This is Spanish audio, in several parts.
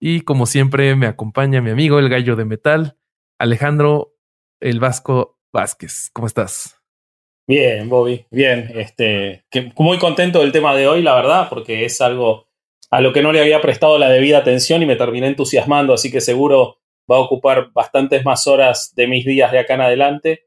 y como siempre me acompaña mi amigo el gallo de metal, Alejandro el Vasco Vázquez. ¿Cómo estás? Bien, Bobby, bien. Este, muy contento del tema de hoy, la verdad, porque es algo a lo que no le había prestado la debida atención y me terminé entusiasmando, así que seguro va a ocupar bastantes más horas de mis días de acá en adelante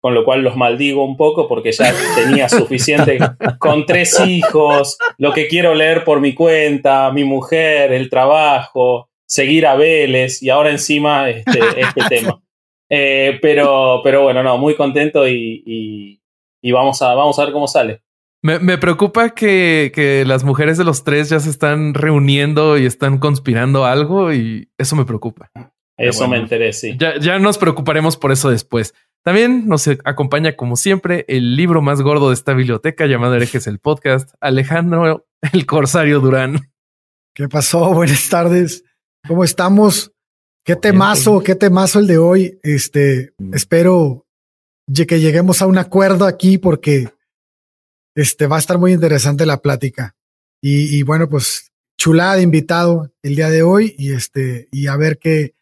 con lo cual los maldigo un poco porque ya tenía suficiente con tres hijos, lo que quiero leer por mi cuenta, mi mujer, el trabajo, seguir a Vélez y ahora encima este, este tema. Eh, pero, pero bueno, no, muy contento y, y, vamos, a, vamos a ver cómo sale. Me, me preocupa que, que, las mujeres de los tres ya se están reuniendo y están conspirando algo y eso me preocupa. Eso me enteré, sí. Ya, ya nos preocuparemos por eso después. También nos acompaña, como siempre, el libro más gordo de esta biblioteca llamado Herejes el Podcast, Alejandro el Corsario Durán. ¿Qué pasó? Buenas tardes. ¿Cómo estamos? Qué temazo, qué temazo el de hoy. Este, mm. espero que lleguemos a un acuerdo aquí porque este va a estar muy interesante la plática. Y, bueno, pues chulada de invitado el día de hoy y este, y a ver qué,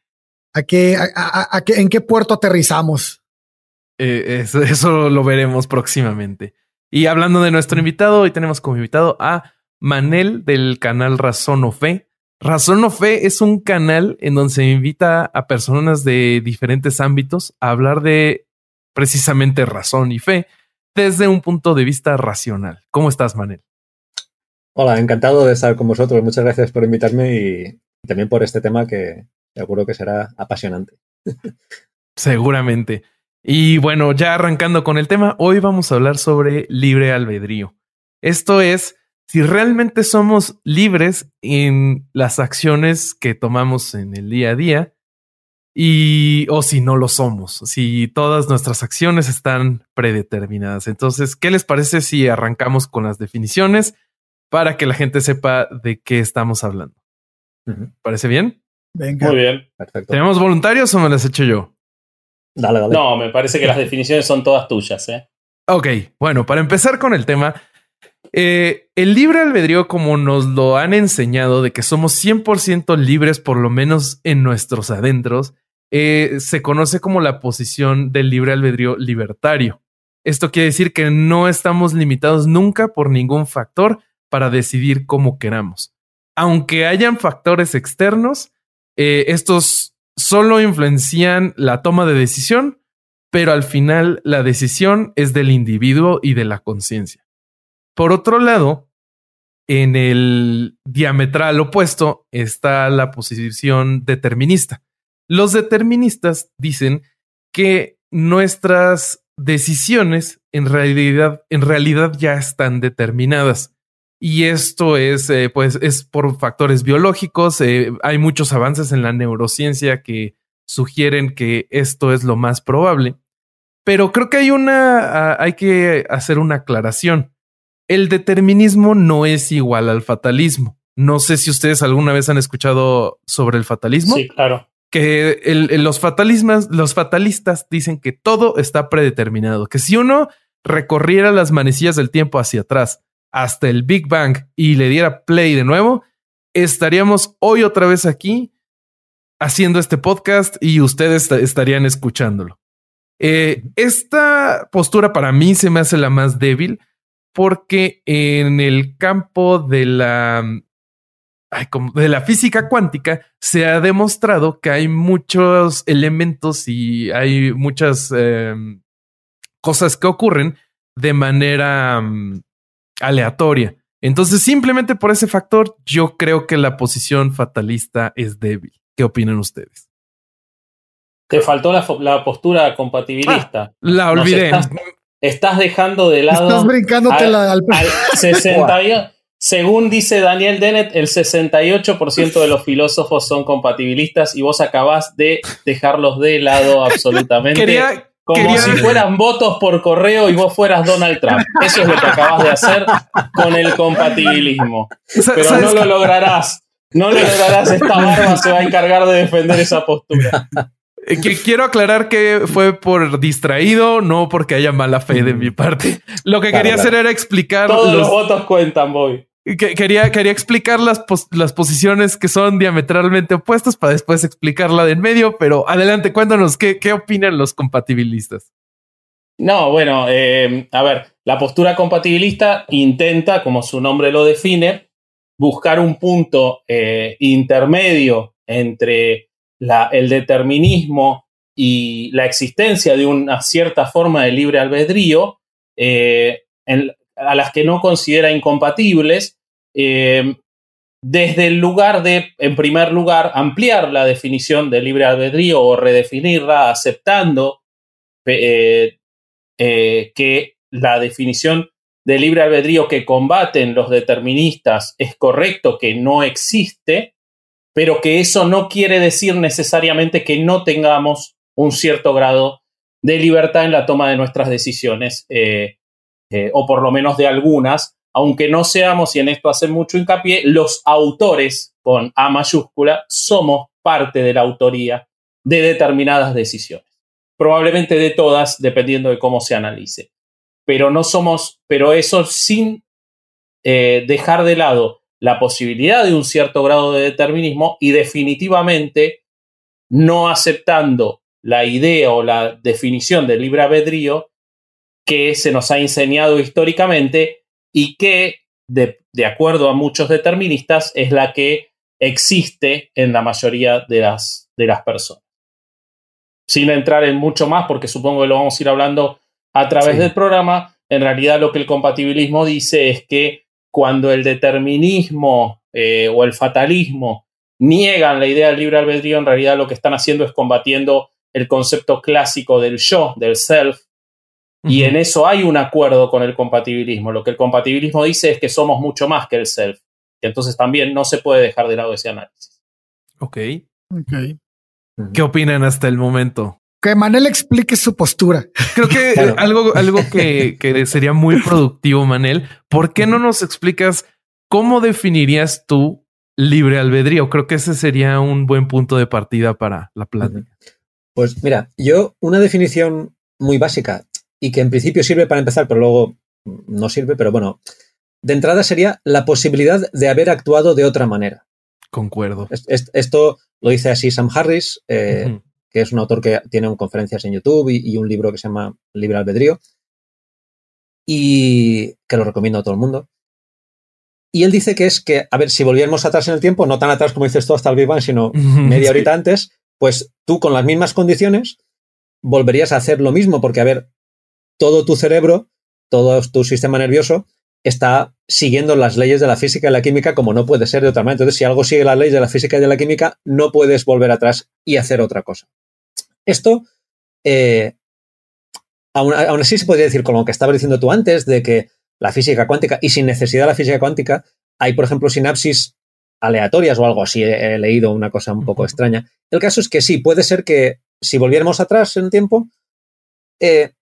a qué, a qué, en qué puerto aterrizamos. Eh, eso, lo veremos próximamente. Y hablando de nuestro invitado, hoy tenemos como invitado a Manel del canal Razón o Fe. Razón o Fe es un canal en donde se invita a personas de diferentes ámbitos a hablar de precisamente razón y fe desde un punto de vista racional. ¿Cómo estás, Manel? Hola, encantado de estar con vosotros. Muchas gracias por invitarme y también por este tema que seguro que será apasionante. Seguramente. Y bueno, ya arrancando con el tema, hoy vamos a hablar sobre libre albedrío. Esto es, si realmente somos libres en las acciones que tomamos en el día a día y o si no lo somos, si todas nuestras acciones están predeterminadas. Entonces, ¿qué les parece si arrancamos con las definiciones para que la gente sepa de qué estamos hablando? ¿Parece bien? Venga. Muy bien. Perfecto. ¿Tenemos voluntarios o me las hecho yo? No, me parece que las definiciones son todas tuyas. ¿eh? Ok, bueno, para empezar con el tema, eh, el libre albedrío, como nos lo han enseñado, de que somos 100% libres, por lo menos en nuestros adentros, eh, se conoce como la posición del libre albedrío libertario. Esto quiere decir que no estamos limitados nunca por ningún factor para decidir cómo queramos. Aunque hayan factores externos, eh, estos solo influencian la toma de decisión, pero al final la decisión es del individuo y de la conciencia. Por otro lado, en el diametral opuesto está la posición determinista. Los deterministas dicen que nuestras decisiones en realidad, en realidad ya están determinadas. Y esto es, eh, pues, es por factores biológicos. Eh, hay muchos avances en la neurociencia que sugieren que esto es lo más probable. Pero creo que hay una, hay que hacer una aclaración. El determinismo no es igual al fatalismo. No sé si ustedes alguna vez han escuchado sobre el fatalismo. Sí, claro. Que los fatalismas, los fatalistas dicen que todo está predeterminado, que si uno recorriera las manecillas del tiempo hacia atrás hasta el Big Bang y le diera play de nuevo, estaríamos hoy otra vez aquí haciendo este podcast y ustedes estarían escuchándolo. Eh, esta postura para mí se me hace la más débil porque en el campo de la, de la física cuántica se ha demostrado que hay muchos elementos y hay muchas em, cosas que ocurren de manera mm, aleatoria. Entonces, simplemente por ese factor, yo creo que la posición fatalista es débil. ¿Qué opinan ustedes? Te faltó la, postura compatibilista. Ah, la olvidé. estás, dejando de lado. Estás brincándote al, al según dice Daniel Dennett, el 68% de los filósofos son compatibilistas y vos acabás de dejarlos de lado absolutamente. Como si fueran votos por correo y vos fueras Donald Trump. Eso es lo que acabas de hacer con el compatibilismo. Pero no lo lograrás. No lo lograrás. Esta barba se va a encargar de defender esa postura. Eh, quiero aclarar que fue por distraído, no porque haya mala fe de mi parte. Lo que quería hacer era explicar. Todos los, votos cuentan, Bobby. Quería, quería explicar las, las posiciones que son diametralmente opuestas para después explicarla de en medio, pero adelante, cuéntanos qué, qué opinan los compatibilistas. No, bueno, eh, a ver, la postura compatibilista intenta, como su nombre lo define, buscar un punto eh, intermedio entre el determinismo y la existencia de una cierta forma de libre albedrío, eh, a las que no considera incompatibles, eh, desde el lugar de, en primer lugar, ampliar la definición de libre albedrío o redefinirla, aceptando eh, que la definición de libre albedrío que combaten los deterministas es correcto, que no existe, pero que eso no quiere decir necesariamente que no tengamos un cierto grado de libertad en la toma de nuestras decisiones, eh, eh, o por lo menos de algunas, aunque no seamos, y en esto hacen mucho hincapié, los autores con A mayúscula, somos parte de la autoría de determinadas decisiones. Probablemente de todas, dependiendo de cómo se analice. Pero no somos, pero eso sin eh, dejar de lado la posibilidad de un cierto grado de determinismo y definitivamente no aceptando la idea o la definición del libre albedrío que se nos ha enseñado históricamente y que, de, acuerdo a muchos deterministas, es la que existe en la mayoría de las, de las personas. Sin entrar en mucho más, porque supongo que lo vamos a ir hablando a través del programa, en realidad lo que el compatibilismo dice es que cuando el determinismo eh, o el fatalismo niegan la idea del libre albedrío, en realidad lo que están haciendo es combatiendo el concepto clásico del yo, del self, y en eso hay un acuerdo con el compatibilismo. Lo que el compatibilismo dice es que somos mucho más que el self. Y entonces también no se puede dejar de lado ese análisis. Ok. okay. ¿Qué opinan hasta el momento? que Manel explique su postura. Creo que algo, algo que, sería muy productivo, Manel. ¿Por qué no nos explicas cómo definirías tú libre albedrío? Creo que ese sería un buen punto de partida para la plática. Pues mira, yo una definición muy básica y que en principio sirve para empezar, pero luego no sirve, pero bueno, de entrada sería la posibilidad de haber actuado de otra manera. Concuerdo. Esto lo dice así Sam Harris, eh, que es un autor que tiene conferencias en YouTube y, un libro que se llama Libre Albedrío, y que lo recomiendo a todo el mundo. Y él dice que es que, a ver, si volviéramos atrás en el tiempo, no tan atrás como dices tú hasta el Big Bang, sino media horita antes, pues tú con las mismas condiciones volverías a hacer lo mismo, porque, a ver, todo tu cerebro, todo tu sistema nervioso está siguiendo las leyes de la física y la química como no puede ser de otra manera. Entonces, si algo sigue las leyes de la física y de la química, no puedes volver atrás y hacer otra cosa. Esto, eh, aún, así se podría decir con lo que estaba diciendo tú antes, de que la física cuántica, y sin necesidad de la física cuántica, hay, por ejemplo, sinapsis aleatorias o algo así. He, leído una cosa un poco extraña. El caso es que sí, puede ser que si volviéramos atrás en el tiempo, eh,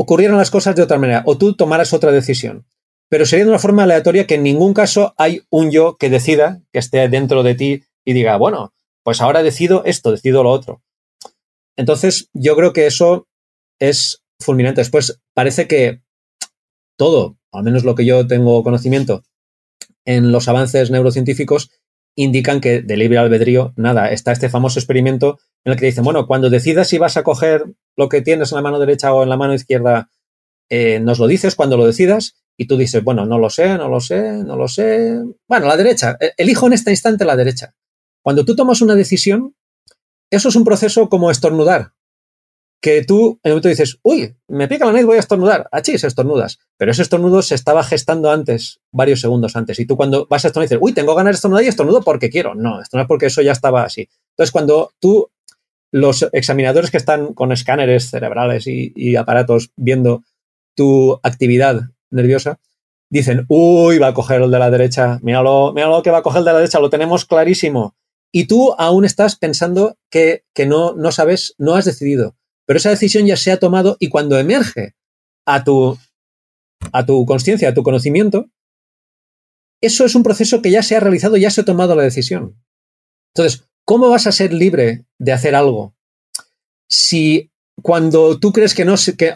ocurrieran las cosas de otra manera, o tú tomaras otra decisión. Pero sería de una forma aleatoria que en ningún caso hay un yo que decida, que esté dentro de ti y diga, bueno, pues ahora decido esto, decido lo otro. Entonces, yo creo que eso es fulminante. Después, parece que todo, al menos lo que yo tengo conocimiento, en los avances neurocientíficos indican que de libre albedrío, nada, está este famoso experimento en el que dicen, bueno, cuando decidas si vas a coger lo que tienes en la mano derecha o en la mano izquierda, eh, nos lo dices cuando lo decidas y tú dices, bueno, no lo sé, no lo sé, no lo sé. Bueno, la derecha, e-, elijo en este instante la derecha. Cuando tú tomas una decisión, eso es un proceso como estornudar. Que tú en un momento dices, uy, me pica la nariz, voy a estornudar. se estornudas. Pero ese estornudo se estaba gestando antes, varios segundos antes. Y tú cuando vas a estornudar dices, uy, tengo ganas de estornudar y estornudo porque quiero. No, esto porque eso ya estaba así. Entonces, cuando tú, los examinadores que están con escáneres cerebrales y, aparatos viendo tu actividad nerviosa, dicen, uy, va a coger el de la derecha, míralo, míralo que va a coger el de la derecha, lo tenemos clarísimo. Y tú aún estás pensando que, que no, no sabes, no has decidido. Pero esa decisión ya se ha tomado y cuando emerge a tu, a tu conciencia, a tu conocimiento, eso es un proceso que ya se ha realizado, ya se ha tomado la decisión. Entonces, ¿cómo vas a ser libre de hacer algo si cuando tú crees que,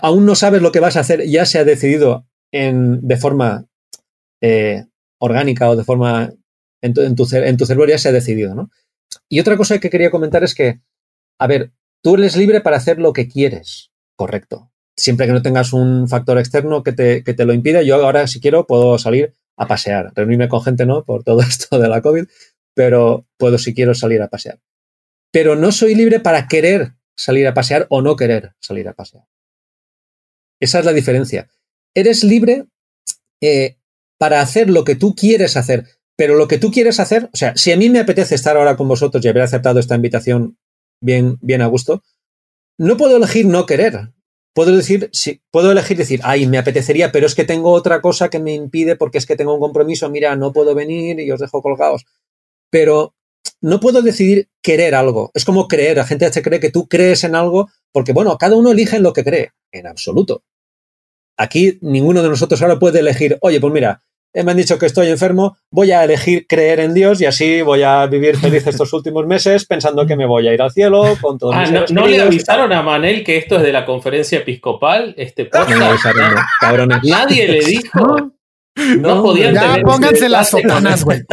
aún no sabes lo que vas a hacer ya se ha decidido de forma eh, orgánica o de forma en tu, en, cerebro ya se ha decidido, ¿no? Y otra cosa que quería comentar es que, a ver, tú eres libre para hacer lo que quieres, correcto. Siempre que no tengas un factor externo que te, que te lo impida, yo ahora si quiero puedo salir a pasear, reunirme con gente, ¿no? Por todo esto de la COVID, pero puedo si quiero salir a pasear. Pero no soy libre para querer salir a pasear o no querer salir a pasear. Esa es la diferencia. Eres libre eh, para hacer lo que tú quieres hacer, pero lo que tú quieres hacer, o sea, si a mí me apetece estar ahora con vosotros y haber aceptado esta invitación bien, bien a gusto, no puedo elegir no querer puedo decir, sí, puedo elegir decir, ay, me apetecería, pero es que tengo otra cosa que me impide porque es que tengo un compromiso, mira, no puedo venir y os dejo colgados. Pero no puedo decidir querer algo. Es como creer. La gente se cree que tú crees en algo porque, bueno, cada uno elige en lo que cree. En absoluto. Aquí ninguno de nosotros ahora puede elegir, oye, pues mira, me han dicho que estoy enfermo, voy a elegir creer en Dios y así voy a vivir feliz estos últimos meses pensando que me voy a ir al cielo con todos ah, no, ¿No le avisaron a Manel que esto es de la conferencia episcopal? Este Nadie le dijo. No, podían ya pónganse las sotanas, güey.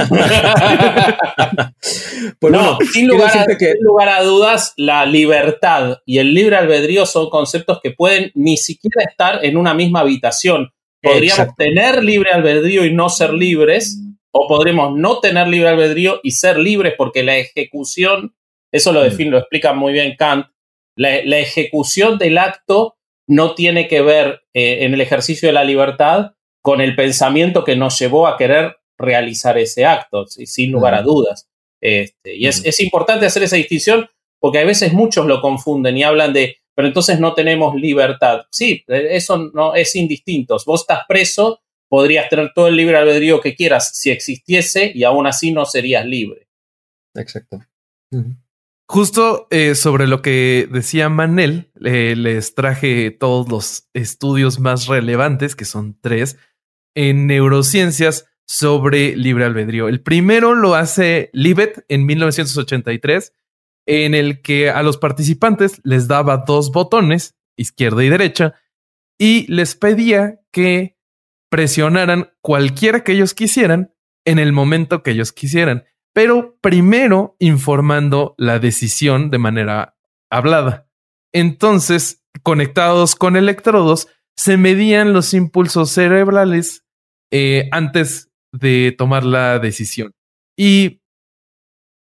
pues no, sin, lugar a, sin lugar a dudas, la libertad y el libre albedrío son conceptos que pueden ni siquiera estar en una misma habitación. Podríamos tener libre albedrío y no ser libres, o podríamos no tener libre albedrío y ser libres porque la ejecución, eso lo define, lo explica muy bien Kant, la, ejecución del acto no tiene que ver eh, en el ejercicio de la libertad con el pensamiento que nos llevó a querer realizar ese acto, sin lugar a dudas. Este, y es, es importante hacer esa distinción porque a veces muchos lo confunden y hablan de pero entonces no tenemos libertad. Sí, eso no es indistinto. Vos estás preso, podrías tener todo el libre albedrío que quieras si existiese y aún así no serías libre. Exacto. Justo eh, sobre lo que decía Manel, les traje todos los estudios más relevantes, que son tres, en neurociencias sobre libre albedrío. El primero lo hace Libet en 1983 en el que a los participantes les daba dos botones, izquierda y derecha, y les pedía que presionaran cualquiera que ellos quisieran en el momento que ellos quisieran, pero primero informando la decisión de manera hablada. Entonces, conectados con electrodos, se medían los impulsos cerebrales eh, antes de tomar la decisión. Y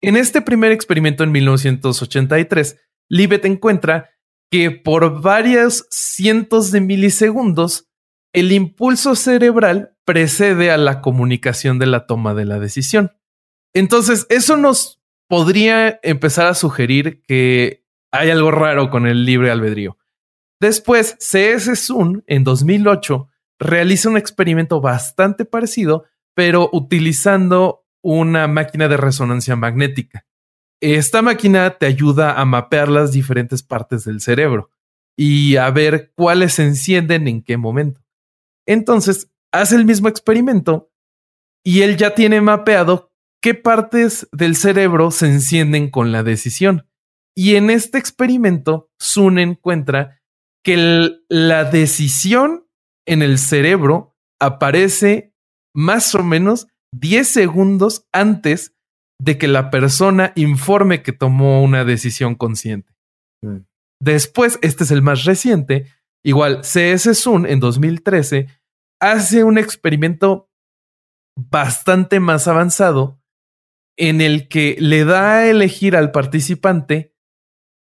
en este primer experimento en 1983, Libet encuentra que por varios cientos de milisegundos el impulso cerebral precede a la comunicación de la toma de la decisión. Entonces, eso nos podría empezar a sugerir que hay algo raro con el libre albedrío. Después, CS Sun en 2008 realiza un experimento bastante parecido, pero utilizando una máquina de resonancia magnética. Esta máquina te ayuda a mapear las diferentes partes del cerebro y a ver cuáles se encienden en qué momento. Entonces, hace el mismo experimento y él ya tiene mapeado qué partes del cerebro se encienden con la decisión. Y en este experimento, Sun encuentra que la decisión en el cerebro aparece más o menos 10 segundos antes de que la persona informe que tomó una decisión consciente. Mm. Después, este es el más reciente, igual CS Sun en 2013 hace un experimento bastante más avanzado en el que le da a elegir al participante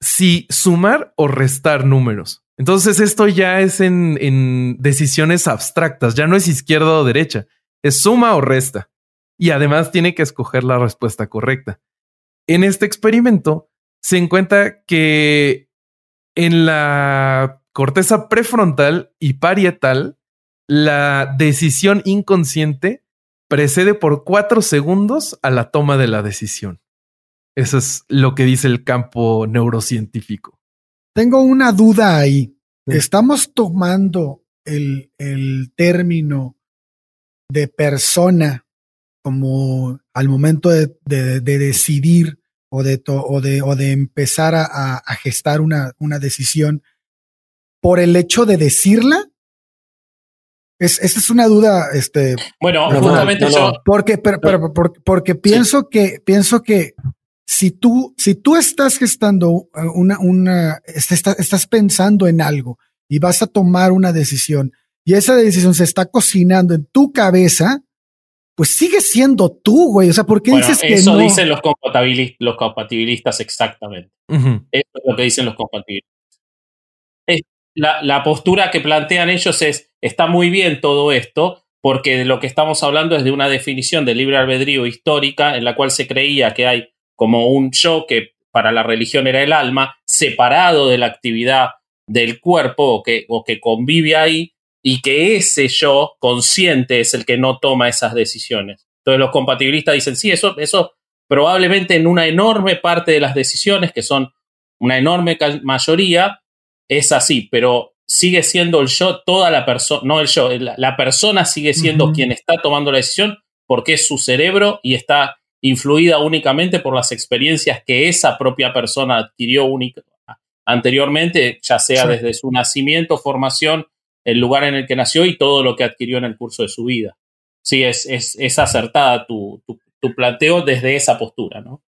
si sumar o restar números. Entonces esto ya es en, decisiones abstractas, ya no es izquierda o derecha, es suma o resta. Y además tiene que escoger la respuesta correcta. En este experimento se encuentra que en la corteza prefrontal y parietal, la decisión inconsciente precede por cuatro segundos a la toma de la decisión. Eso es lo que dice el campo neurocientífico. Tengo una duda ahí. Estamos tomando el, el término de persona como al momento de, de, decidir o de, o de, o de empezar a, a gestar una, una, decisión por el hecho de decirla? Es, esa es una duda, este. Bueno, justamente yo. Porque, pero, pero, porque, pienso que, pienso que si tú, si tú estás gestando una, una, estás, estás pensando en algo y vas a tomar una decisión y esa decisión se está cocinando en tu cabeza, pues sigue siendo tú, güey. O sea, ¿por qué dices que eso dicen los, compatibilistas, los compatibilistas exactamente. Eso es lo que dicen los compatibilistas. la, la, postura que plantean ellos es, está muy bien todo esto, porque de lo que estamos hablando es de una definición de libre albedrío histórica en la cual se creía que hay como un yo que para la religión era el alma, separado de la actividad del cuerpo o que, o que convive ahí, y que ese yo consciente es el que no toma esas decisiones. Entonces los compatibilistas dicen, sí, eso, eso probablemente en una enorme parte de las decisiones, que son una enorme mayoría, es así, pero sigue siendo el yo, toda la persona, no el yo, la, persona sigue siendo quien está tomando la decisión porque es su cerebro y está influida únicamente por las experiencias que esa propia persona adquirió única, anteriormente, ya sea desde su nacimiento, formación el lugar en el que nació y todo lo que adquirió en el curso de su vida. Sí, es, es, es acertada tu, tu, planteo desde esa postura, ¿no?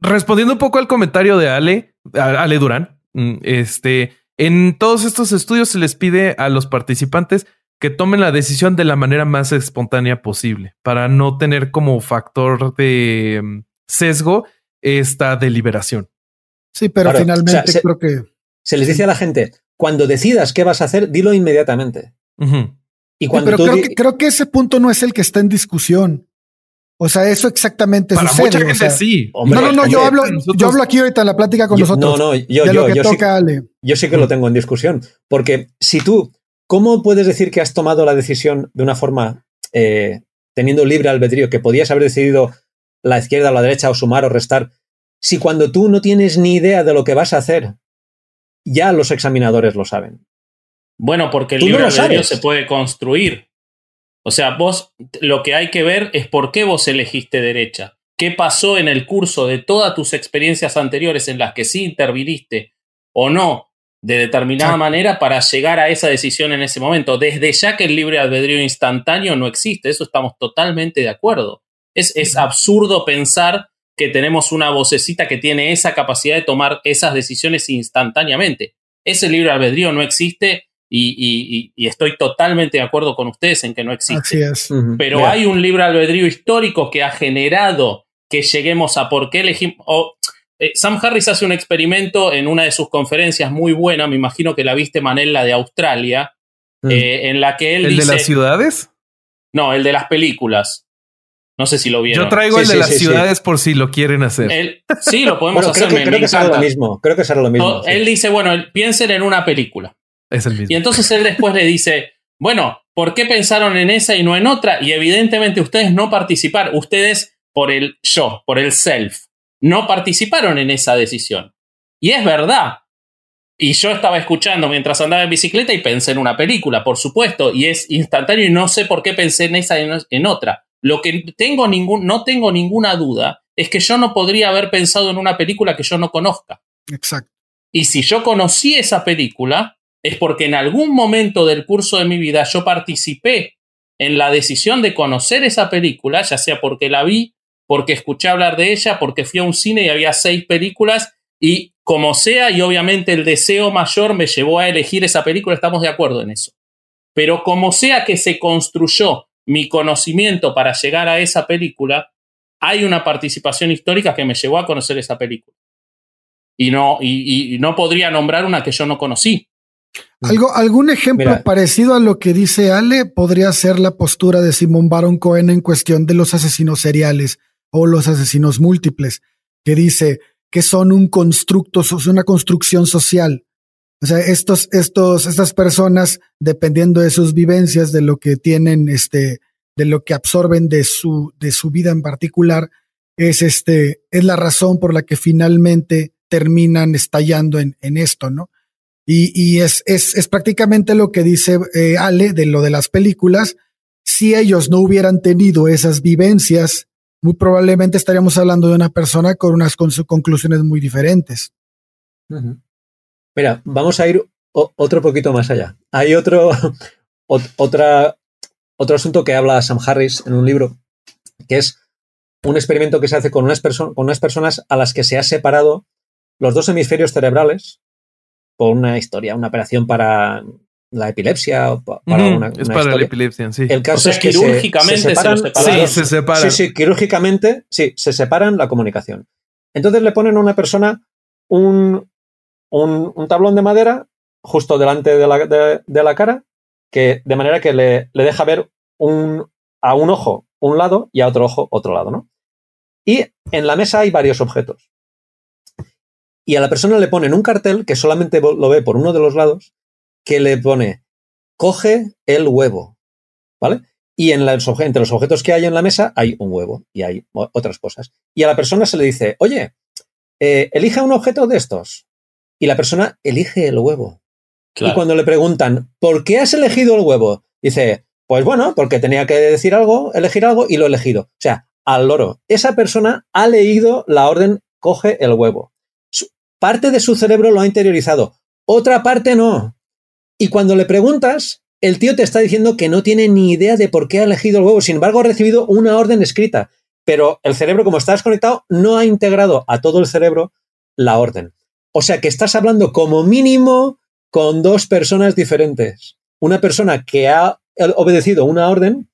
Respondiendo un poco al comentario de Ale, Ale Durán, mm, este, en todos estos estudios se les pide a los participantes que tomen la decisión de la manera más espontánea posible para no tener como factor de mm, sesgo esta deliberación. Sí, pero finalmente creo que se les dice a la gente, cuando decidas qué vas a hacer, dilo inmediatamente. Y cuando pero creo, que, creo que ese punto no es el que está en discusión. O sea, eso exactamente Para sucede. Mucha gente sí. no, no, no, yo hablo, yo hablo aquí ahorita en la plática con nosotros. No, no, yo, yo, yo, sí, yo sí que lo tengo en discusión. Porque si tú, ¿cómo puedes decir que has tomado la decisión de una forma eh, teniendo libre albedrío, que podías haber decidido la izquierda o la derecha o sumar o restar, si cuando tú no tienes ni idea de lo que vas a hacer, ya los examinadores lo saben. Bueno, porque el libre albedrío se puede construir. O sea, vos lo que hay que ver es por qué vos elegiste derecha. ¿Qué pasó en el curso de todas tus experiencias anteriores en las que sí interviniste o no de determinada manera para llegar a esa decisión en ese momento? Desde ya que el libre albedrío instantáneo no existe, eso estamos totalmente de acuerdo. Es, es absurdo pensar que tenemos una vocecita que tiene esa capacidad de tomar esas decisiones instantáneamente. Ese libre albedrío no existe y, estoy totalmente de acuerdo con ustedes en que no existe. Pero hay un libre albedrío histórico que ha generado que lleguemos a por qué elegimos. Eh, Sam Harris hace un experimento en una de sus conferencias muy buena, me imagino que la viste, Manel, de Australia, mm. eh, en la que él ¿El de las ciudades? No, el de las películas. No sé si lo vieron. Yo traigo el de las ciudades por si lo quieren hacer. sí, lo podemos hacer. Creo que, creo que será lo mismo. Creo que será lo mismo. él dice, bueno, piensen en una película. Es el mismo. Y entonces él después le dice, bueno, ¿por qué pensaron en esa y no en otra? Y evidentemente ustedes no participaron. Ustedes por el yo, por el self, no participaron en esa decisión. Y es verdad. Y yo estaba escuchando mientras andaba en bicicleta y pensé en una película, por supuesto, y es instantáneo y no sé por qué pensé en esa y en otra. Lo que tengo ningún, no tengo ninguna duda es que yo no podría haber pensado en una película que yo no conozca. Exacto. Y si yo conocí esa película, es porque en algún momento del curso de mi vida yo participé en la decisión de conocer esa película, ya sea porque la vi, porque escuché hablar de ella, porque fui a un cine y había seis películas y como sea, y obviamente el deseo mayor me llevó a elegir esa película, estamos de acuerdo en eso. Pero como sea que se construyó mi conocimiento para llegar a esa película, hay una participación histórica que me llevó a conocer esa película. Y no, y, no podría nombrar una que yo no conocí. Algo, algún ejemplo parecido a lo que dice Ale podría ser la postura de Simón Baron Cohen en cuestión de los asesinos seriales o los asesinos múltiples, que dice que son un constructo, una construcción social O sea, estos, estos, estas personas, dependiendo de sus vivencias, de lo que tienen, este, de lo que absorben de su, de su vida en particular, es este, es la razón por la que finalmente terminan estallando en, esto, ¿no? Y, y es, es, es, prácticamente lo que dice eh, Ale de lo de las películas. Si ellos no hubieran tenido esas vivencias, muy probablemente estaríamos hablando de una persona con unas con conclusiones muy diferentes. Mira, vamos a ir otro poquito más allá. Hay otro, otro asunto que habla Sam Harris en un libro, que es un experimento que se hace con unas, con unas personas a las que se ha separado los dos hemisferios cerebrales por una historia, una operación para la epilepsia o para una, Es para la epilepsia, sí. El caso es que quirúrgicamente se, separan, sí, se separan. Sí, sí, quirúrgicamente, sí, se separan la comunicación. Entonces le ponen a una persona un, un, un tablón de madera justo delante de la, de, de la, cara, que de manera que le, le deja ver un, a un ojo un lado y a otro ojo otro lado, ¿no? Y en la mesa hay varios objetos. Y a la persona le ponen un cartel que solamente lo ve por uno de los lados, que le pone, coge el huevo, ¿vale? Y en entre los objetos que hay en la mesa hay un huevo y hay otras cosas. Y a la persona se le dice, oye, eh, elige un objeto de estos. Y la persona elige el huevo. Claro. Y cuando le preguntan, ¿por qué has elegido el huevo? Dice, pues bueno, porque tenía que decir algo, elegir algo y lo he elegido. O sea, al loro. Esa persona ha leído la orden coge el huevo. Parte de su cerebro lo ha interiorizado, otra parte no. Y cuando le preguntas, el tío te está diciendo que no tiene ni idea de por qué ha elegido el huevo. Sin embargo, ha recibido una orden escrita. Pero el cerebro, como está desconectado, no ha integrado a todo el cerebro la orden. O sea que estás hablando como mínimo con dos personas diferentes. Una persona que ha obedecido una orden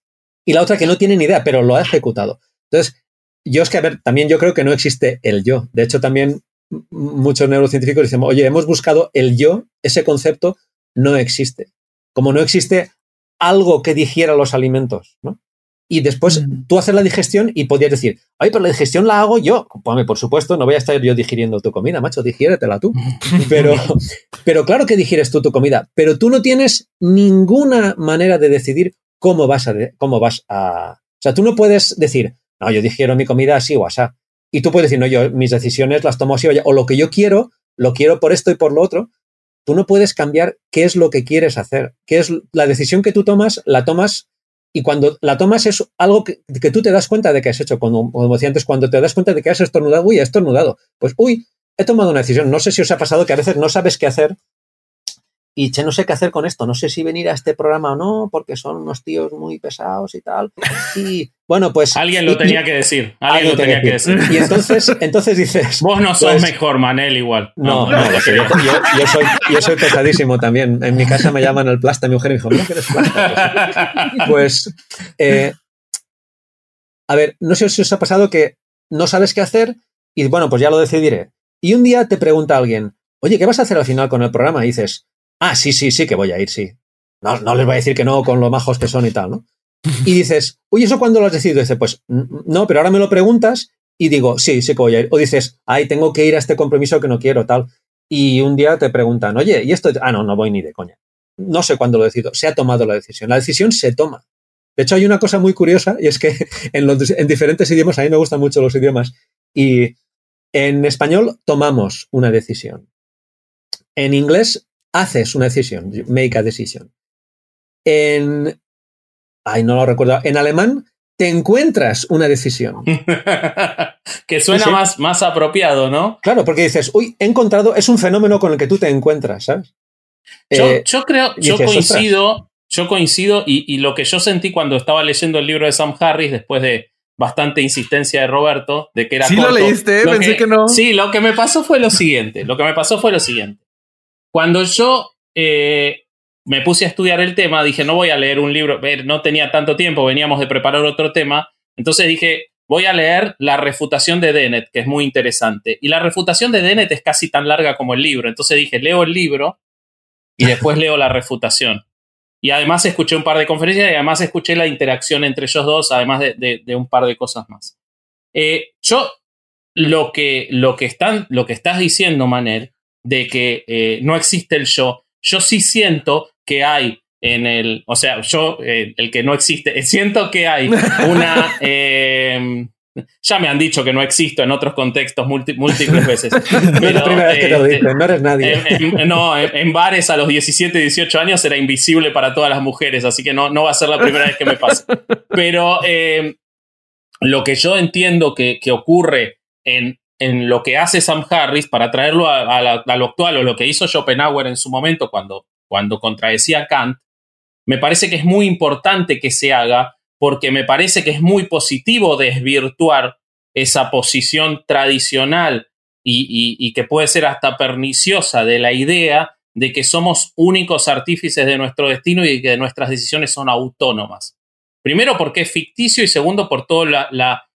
y la otra que no tiene ni idea, pero lo ha ejecutado. Entonces, yo es que, a ver, también yo creo que no existe el yo. De hecho, también muchos neurocientíficos dicen, oye, hemos buscado el yo, ese concepto no existe. Como no existe algo que digiera los alimentos, ¿no? Y después mm. tú haces la digestión y podrías decir, ay, pero la digestión la hago yo. Pues, por supuesto, no voy a estar yo digiriendo tu comida, macho, digiéretela tú. Pero, pero claro que digieres tú tu comida, pero tú no tienes ninguna manera de decidir cómo vas a, cómo vas a, o sea, tú no puedes decir, no, yo digiero mi comida así o así. Y tú puedes decir, no, yo mis decisiones las tomo así o, o lo que yo quiero, lo quiero por esto y por lo otro. Tú no puedes cambiar qué es lo que quieres hacer. Qué es la decisión que tú tomas, la tomas y cuando la tomas es algo que, que, tú te das cuenta de que has hecho, como, decía antes, cuando te das cuenta de que has estornudado, uy, he estornudado. Pues, uy, he tomado una decisión. No sé si os ha pasado que a veces no sabes qué hacer y che, no sé qué hacer con esto, no sé si venir a este programa o no, porque son unos tíos muy pesados y tal. Y bueno, pues. Alguien lo tenía que decir. Alguien, lo tenía que decir. Y entonces, entonces dices. Vos no sos pues, mejor, Manel, igual. No, no, no, no yo, yo, yo, soy, yo soy pesadísimo también. En mi casa me llaman el plasta. Mi mujer me dijo, no, que eres plasta. Pues. eh, a ver, no sé si os ha pasado que no sabes qué hacer y bueno, pues ya lo decidiré. Y un día te pregunta alguien, oye, ¿qué vas a hacer al final con el programa? Y dices, ah, sí, sí, sí, que voy a ir, sí. No, no les voy a decir que no con lo majos que son y tal, ¿no? Y dices, uy, ¿eso cuándo lo has decidido? Y dice, pues no, pero ahora me lo preguntas y digo, sí, sí que voy a ir. O dices, ay, tengo que ir a este compromiso que no quiero, tal. Y un día te preguntan, oye, ¿y esto? Ah, no, no voy ni de coña. No sé cuándo lo decido. Se ha tomado la decisión. La decisión se toma. De hecho, hay una cosa muy curiosa y es que en, los, en diferentes idiomas, a mí me gustan mucho los idiomas, y en español tomamos una decisión. En inglés haces una decisión, make a decision. En, ay, no lo recuerdo, en alemán te encuentras una decisión. que suena ¿Sí? más, más apropiado, ¿no? Claro, porque dices, uy, he encontrado, es un fenómeno con el que tú te encuentras, ¿sabes? Yo, eh, yo creo, yo dices, coincido, ostras. yo coincido y, y, lo que yo sentí cuando estaba leyendo el libro de Sam Harris después de bastante insistencia de Roberto, de que era Sí corto, lo leíste, lo pensé que, que no. Sí, lo que me pasó fue lo siguiente, lo que me pasó fue lo siguiente. Cuando yo eh, me puse a estudiar el tema, dije, no voy a leer un libro, no tenía tanto tiempo, veníamos de preparar otro tema, entonces dije, voy a leer la refutación de Dennett, que es muy interesante. Y la refutación de Dennett es casi tan larga como el libro, entonces dije, leo el libro y después leo la refutación. Y además escuché un par de conferencias y además escuché la interacción entre ellos dos, además de, de, de un par de cosas más. Eh, yo, lo que, lo, que están, lo que estás diciendo, Manel, de que eh, no existe el yo, yo sí siento que hay en el, o sea, yo, eh, el que no existe, siento que hay una, em, ya me han dicho que no existo en otros contextos múltiples veces. es la primera vez que te lo dicen, no eres nadie. En, no, en, bares a los 17, 18 años era invisible para todas las mujeres, así que no, no va a ser la primera vez que me pase. Pero em, lo que yo entiendo que, que ocurre en, en, lo que hace Sam Harris para traerlo a, lo actual o lo que hizo Schopenhauer en su momento cuando, cuando contradecía Kant, me parece que es muy importante que se haga porque me parece que es muy positivo desvirtuar esa posición tradicional y, que puede ser hasta perniciosa de la idea de que somos únicos artífices de nuestro destino y que nuestras decisiones son autónomas. Primero porque es ficticio y segundo por todo la, la...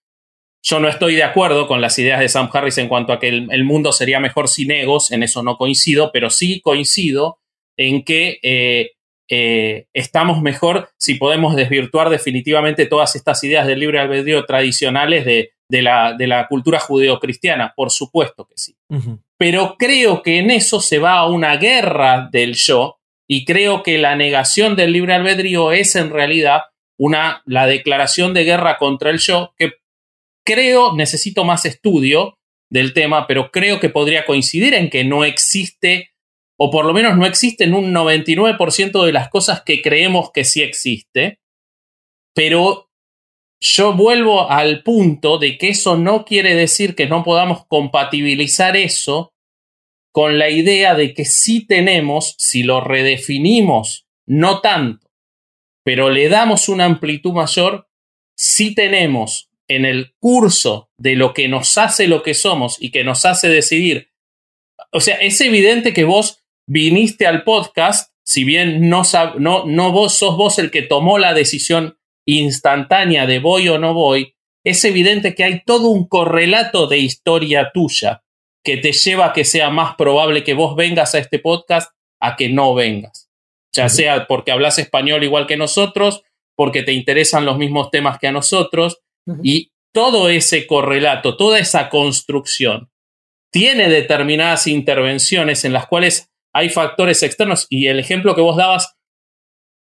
Yo no estoy de acuerdo con las ideas de Sam Harris en cuanto a que el, mundo sería mejor sin egos, en eso no coincido, pero sí coincido en que eh, eh, estamos mejor si podemos desvirtuar definitivamente todas estas ideas del libre albedrío tradicionales de, de, la, de la, cultura judeocristiana, por supuesto que sí. Pero creo que en eso se va a una guerra del yo y creo que la negación del libre albedrío es en realidad una, la declaración de guerra contra el yo que creo necesito más estudio del tema, pero creo que podría coincidir en que no existe o por lo menos no existen un 99% de las cosas que creemos que sí existe, pero yo vuelvo al punto de que eso no quiere decir que no podamos compatibilizar eso con la idea de que sí tenemos, si lo redefinimos, no tanto, pero le damos una amplitud mayor, sí tenemos en el curso de lo que nos hace lo que somos y que nos hace decidir. O sea, es evidente que vos viniste al podcast, si bien no, no, no vos sos vos el que tomó la decisión instantánea de voy o no voy, es evidente que hay todo un correlato de historia tuya que te lleva a que sea más probable que vos vengas a este podcast a que no vengas. Ya sea porque hablas español igual que nosotros, porque te interesan los mismos temas que a nosotros, y todo ese correlato, toda esa construcción, tiene determinadas intervenciones en las cuales hay factores externos. Y el ejemplo que vos dabas,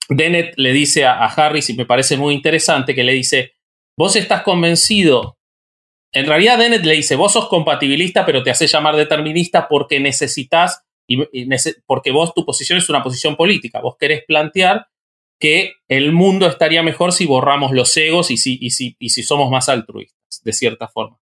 Dennett le dice a, Harris, y me parece muy interesante, que le dice, vos estás convencido, en realidad Dennett le dice, vos sos compatibilista, pero te hace llamar determinista porque necesitas, y, porque vos tu posición es una posición política, vos querés plantear que el mundo estaría mejor si borramos los egos y si, y si, y si somos más altruistas, de cierta forma.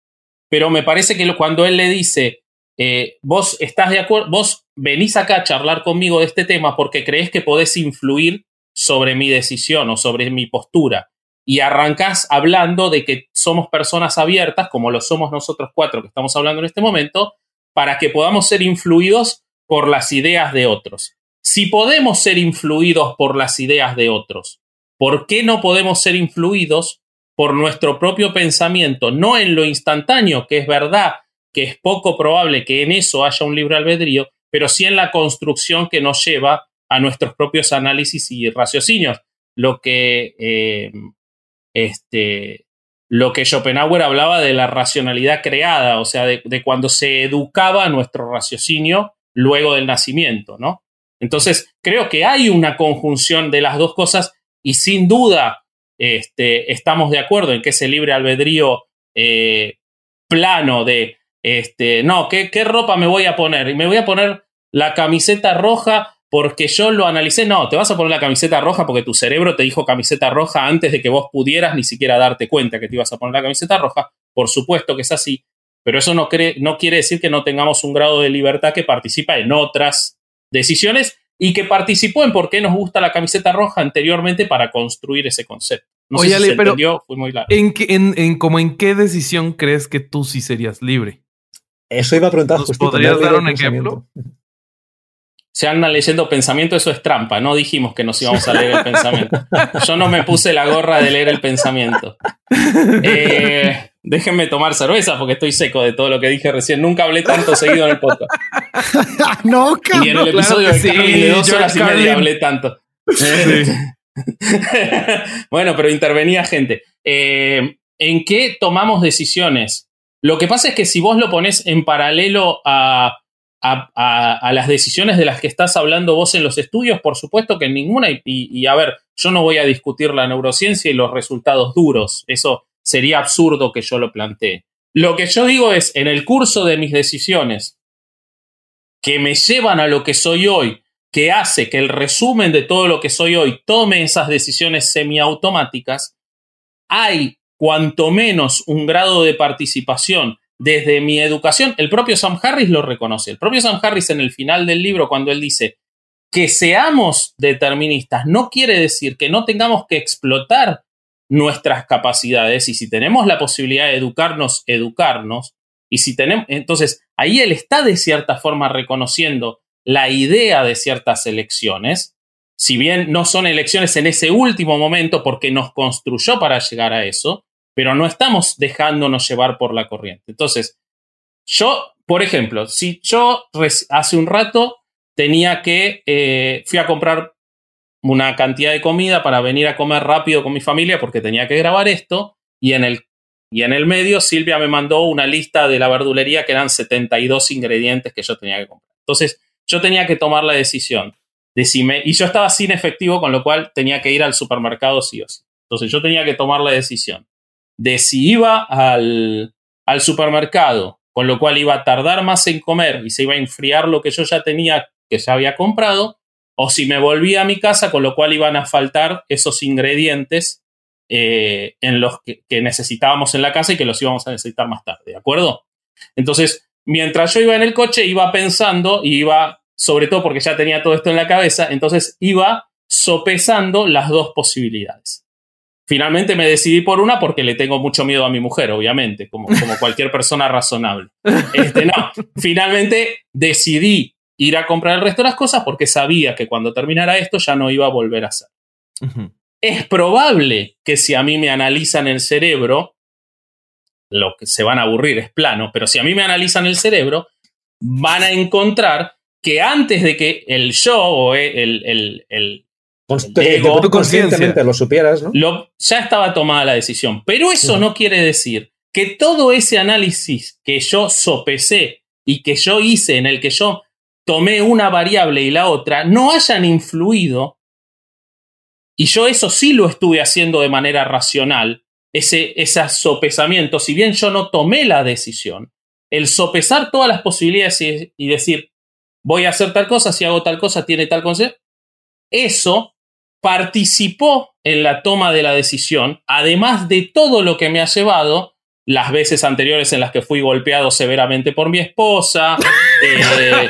Pero me parece que cuando él le dice, eh, vos estás de acuerdo, vos venís acá a charlar conmigo de este tema porque crees que podés influir sobre mi decisión o sobre mi postura. Y arrancás hablando de que somos personas abiertas, como lo somos nosotros cuatro que estamos hablando en este momento, para que podamos ser influidos por las ideas de otros. Si podemos ser influidos por las ideas de otros, ¿por qué no podemos ser influidos por nuestro propio pensamiento? No en lo instantáneo, que es verdad que es poco probable que en eso haya un libre albedrío, pero sí en la construcción que nos lleva a nuestros propios análisis y raciocinios. Lo que, eh, este, lo que Schopenhauer hablaba de la racionalidad creada, o sea, de, cuando se educaba nuestro raciocinio luego del nacimiento, ¿no? Entonces, creo que hay una conjunción de las dos cosas y sin duda este, estamos de acuerdo en que ese libre albedrío eh, plano de este, no, ¿qué, ¿qué ropa me voy a poner? Y me voy a poner la camiseta roja porque yo lo analicé. No, te vas a poner la camiseta roja porque tu cerebro te dijo camiseta roja antes de que vos pudieras ni siquiera darte cuenta que te ibas a poner la camiseta roja. Por supuesto que es así, pero eso no, no quiere decir que no tengamos un grado de libertad que participa en otras decisiones y que participó en por qué nos gusta la camiseta roja anteriormente para construir ese concepto. No sé si se entendió, fue muy largo. ¿En, en, en, como ¿En qué decisión crees que tú sí serías libre? Eso iba a preguntar. ¿Podrías dar un ejemplo? Se andan leyendo pensamiento, eso es trampa. No dijimos que nos íbamos a leer el pensamiento. Yo no me puse la gorra de leer el pensamiento. Eh, déjenme tomar cerveza porque estoy seco de todo lo que dije recién. Nunca hablé tanto seguido en el podcast. no, cabrón. Y en el episodio de de dos horas y media hablé tanto. bueno, pero intervenía gente. Eh, ¿En qué tomamos decisiones? Lo que pasa es que si vos lo pones en paralelo a, a, las decisiones de las que estás hablando vos en los estudios? Por supuesto que en ninguna. Y, a ver, yo no voy a discutir la neurociencia y los resultados duros. Eso sería absurdo que yo lo plantee. Lo que yo digo es, en el curso de mis decisiones que me llevan a lo que soy hoy, que hace que el resumen de todo lo que soy hoy tome esas decisiones semiautomáticas, hay cuanto menos un grado de participación desde mi educación, el propio Sam Harris lo reconoce. El propio Sam Harris en el final del libro, cuando él dice que seamos deterministas, no quiere decir que no tengamos que explotar nuestras capacidades y si tenemos la posibilidad de educarnos, educarnos. Y si tenemos, entonces ahí él está de cierta forma reconociendo la idea de ciertas elecciones, si bien no son elecciones en ese último momento porque nos construyó para llegar a eso, pero no estamos dejándonos llevar por la corriente. Entonces, yo, por ejemplo, si yo hace un rato tenía que, eh, fui a comprar una cantidad de comida para venir a comer rápido con mi familia porque tenía que grabar esto y en el, y en el medio Silvia me mandó una lista de la verdulería que eran 72 ingredientes que yo tenía que comprar. Entonces, yo tenía que tomar la decisión de si me, y yo estaba sin efectivo, con lo cual tenía que ir al supermercado sí o sí. Entonces, yo tenía que tomar la decisión de si iba al, al supermercado, con lo cual iba a tardar más en comer y se iba a enfriar lo que yo ya tenía, que ya había comprado, o si me volvía a mi casa, con lo cual iban a faltar esos ingredientes eh, en los que, que, necesitábamos en la casa y que los íbamos a necesitar más tarde, ¿de acuerdo? Entonces, mientras yo iba en el coche, iba pensando y iba, sobre todo porque ya tenía todo esto en la cabeza, entonces iba sopesando las dos posibilidades. Finalmente me decidí por una porque le tengo mucho miedo a mi mujer, obviamente, como, como cualquier persona razonable. Este, no, finalmente decidí ir a comprar el resto de las cosas porque sabía que cuando terminara esto ya no iba a volver a hacer. Es probable que si a mí me analizan el cerebro, lo que se van a aburrir es plano, pero si a mí me analizan el cerebro, van a encontrar que antes de que el yo o el, el, tú conscientemente lo supieras, ¿no? ya estaba tomada la decisión. Pero eso no quiere decir que todo ese análisis que yo sopesé y que yo hice, en el que yo tomé una variable y la otra, no hayan influido. Y yo eso sí lo estuve haciendo de manera racional, ese, ese sopesamiento, si bien yo no tomé la decisión, el sopesar todas las posibilidades y, decir, voy a hacer tal cosa, si hago tal cosa, tiene tal consejo, eso participó en la toma de la decisión, además de todo lo que me ha llevado las veces anteriores en las que fui golpeado severamente por mi esposa, eh,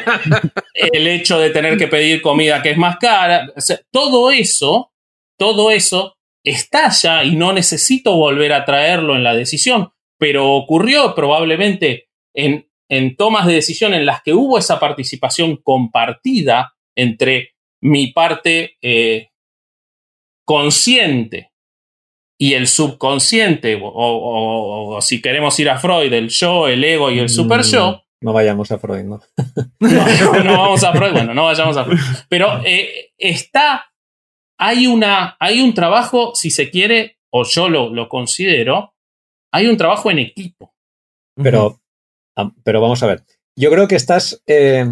el hecho de tener que pedir comida que es más cara, todo eso, todo eso estalla y no necesito volver a traerlo en la decisión, pero ocurrió probablemente en, en tomas de decisión en las que hubo esa participación compartida entre mi parte eh, consciente y el subconsciente, o, si queremos ir a Freud, el yo, el ego y el super yo. Mm, no vayamos a Freud, ¿no? no, no, vamos a Freud, bueno, no vayamos a Freud. Pero eh, está, hay, una, hay un trabajo, si se quiere, o yo lo, lo considero, hay un trabajo en equipo. Pero, pero vamos a ver. Yo creo que estás eh,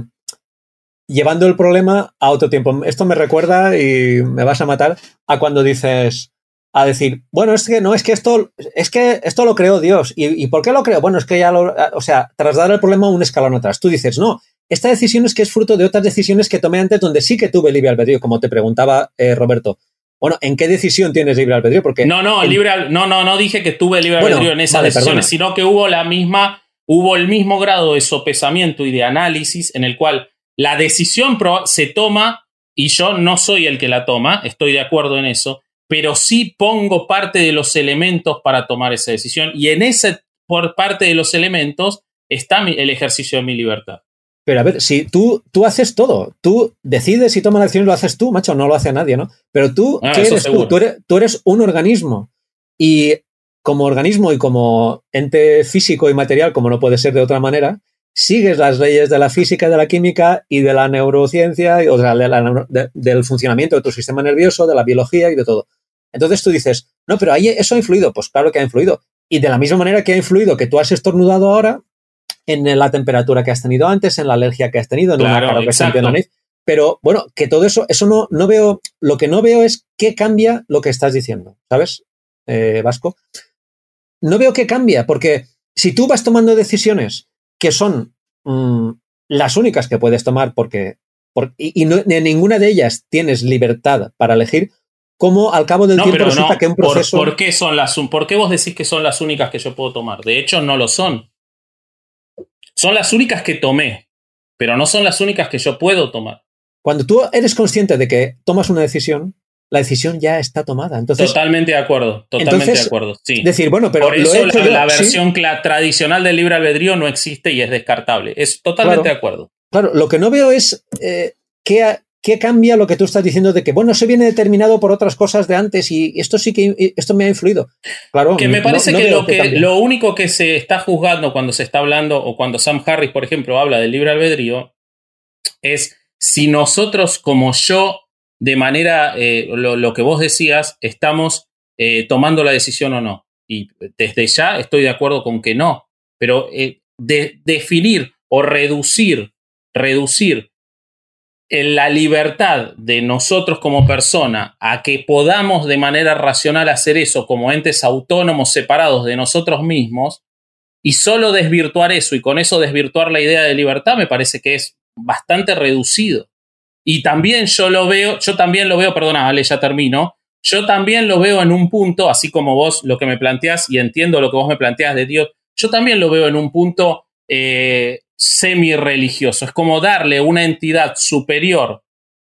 llevando el problema a otro tiempo. Esto me recuerda, y me vas a matar, a cuando dices, a decir, bueno, es que no, es que esto, es que esto lo creó Dios. ¿Y, por qué lo creó? Bueno, es que ya lo, o sea, trasladar el problema a un escalón atrás. Tú dices, no, esta decisión es que es fruto de otras decisiones que tomé antes donde sí que tuve libre albedrío, como te preguntaba eh, Roberto. Bueno, ¿en qué decisión tienes libre albedrío? Porque no, no, libre, no, no, no dije que tuve libre albedrío en esas decisiones, sino que hubo la misma, hubo el mismo grado de sopesamiento y de análisis en el cual la decisión se toma y yo no soy el que la toma, estoy de acuerdo en eso, pero sí pongo parte de los elementos para tomar esa decisión y en ese por parte de los elementos está el ejercicio de mi libertad. Pero a ver, si tú, tú haces todo, tú decides y tomas la decisión y lo haces tú, macho, no lo hace nadie, ¿no? Pero tú, ah, ¿qué eres tú? tú eres un organismo y como organismo y como ente físico y material, como no puede ser de otra manera, sigues las leyes de la física, de la química y de la neurociencia, o del funcionamiento de tu sistema nervioso, de la biología y de todo. Entonces tú dices, no, pero ahí eso ha influido. Pues claro que ha influido. Y de la misma manera que ha influido que tú has estornudado ahora, en la temperatura que has tenido antes, en la alergia que has tenido, en una cara que exacto. en la nariz. Pero bueno, que todo eso, eso no, no veo, lo que no veo es qué cambia lo que estás diciendo, ¿sabes, eh, Vasco? No veo qué cambia, porque si tú vas tomando decisiones que son mm, las únicas que puedes tomar porque, por- y, y no, en ninguna de ellas tienes libertad para elegir, como al cabo del No, tiempo resulta no. que un ¿Por, proceso... por qué son las, ¿Por qué vos decís que son las únicas que yo puedo tomar? De hecho, no lo son. Son las únicas que tomé, pero no son las únicas que yo puedo tomar. Cuando tú eres consciente de que tomas una decisión, la decisión ya está tomada. Entonces, Totalmente de acuerdo, totalmente Entonces, de acuerdo. Sí. decir, bueno, pero Por lo eso he hecho la, yo, la sí. versión tradicional del libre albedrío no existe y es descartable. Es totalmente Claro. de acuerdo. Claro, lo que no veo es eh, qué, ha- qué cambia lo que tú estás diciendo de que, bueno, eso viene determinado por otras cosas de antes y esto sí que esto me ha influido. Claro, Que me parece no que, lo, que único que se está juzgando cuando se está hablando o cuando Sam Harris, por ejemplo, habla del libre albedrío es si nosotros como yo, de manera, eh, lo, lo que vos decías, estamos eh, tomando la decisión o no. Y desde ya estoy de acuerdo con que no. Pero eh, de- definir o reducir, reducir la libertad de nosotros como persona a que podamos de manera racional hacer eso como entes autónomos separados de nosotros mismos y solo desvirtuar eso y con eso desvirtuar la idea de libertad me parece que es bastante reducido. Y también yo lo veo, yo también lo veo, perdona, Ale, ya termino, yo también lo veo en un punto, así como vos lo que me planteás y entiendo lo que vos me planteás de Dios, yo también lo veo en un punto eh, semi-religioso. Es como darle una entidad superior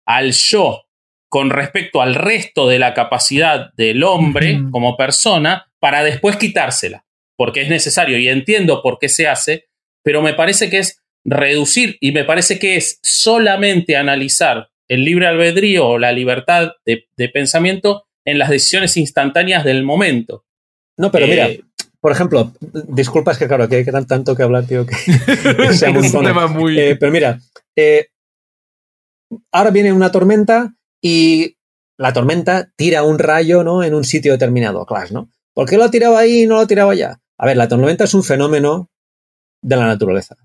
al yo con respecto al resto de la capacidad del hombre como persona para después quitársela, porque es necesario y entiendo por qué se hace, pero me parece que es reducir y me parece que es solamente analizar el libre albedrío o la libertad de, de pensamiento en las decisiones instantáneas del momento. No, pero Eh, mira, por ejemplo, disculpas que claro, que hay que tan- tanto que hablar, tío, que, que se es un tema muy. Eh, pero mira, eh, ahora viene una tormenta y la tormenta tira un rayo ¿no? en un sitio determinado, Clash, ¿no? ¿Por qué lo ha tirado ahí y no lo ha tirado allá? A ver, la tormenta es un fenómeno de la naturaleza.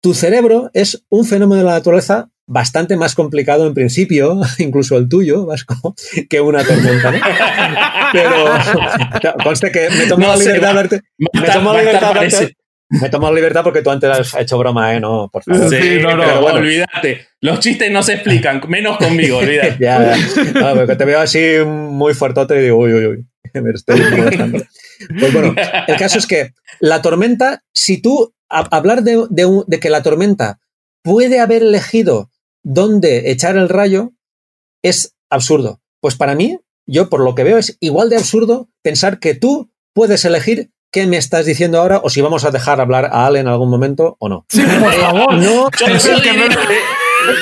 Tu cerebro es un fenómeno de la naturaleza bastante más complicado en principio, incluso el tuyo, Vasco, que una tormenta, ¿no? Pero conste que me tomo No la libertad de hablarte. Me tomo la libertad de hablarte- parecido. Me tomo la libertad porque tú antes has hecho broma, ¿eh? No, por favor. Sí, Sí, no, no, pero bueno. olvídate. Los chistes no se explican, menos conmigo, olvídate. ya, ya. No, porque te veo así muy fuertote y digo, uy, uy, uy, me estoy. Pues bueno, el caso es que la tormenta, si tú a- hablar de, de un- de que la tormenta puede haber elegido dónde echar el rayo, es absurdo. Pues para mí, yo por lo que veo, es igual de absurdo pensar que tú puedes elegir qué me estás diciendo ahora o si vamos a dejar hablar a Ale en algún momento o no. Sí, por favor. No, Es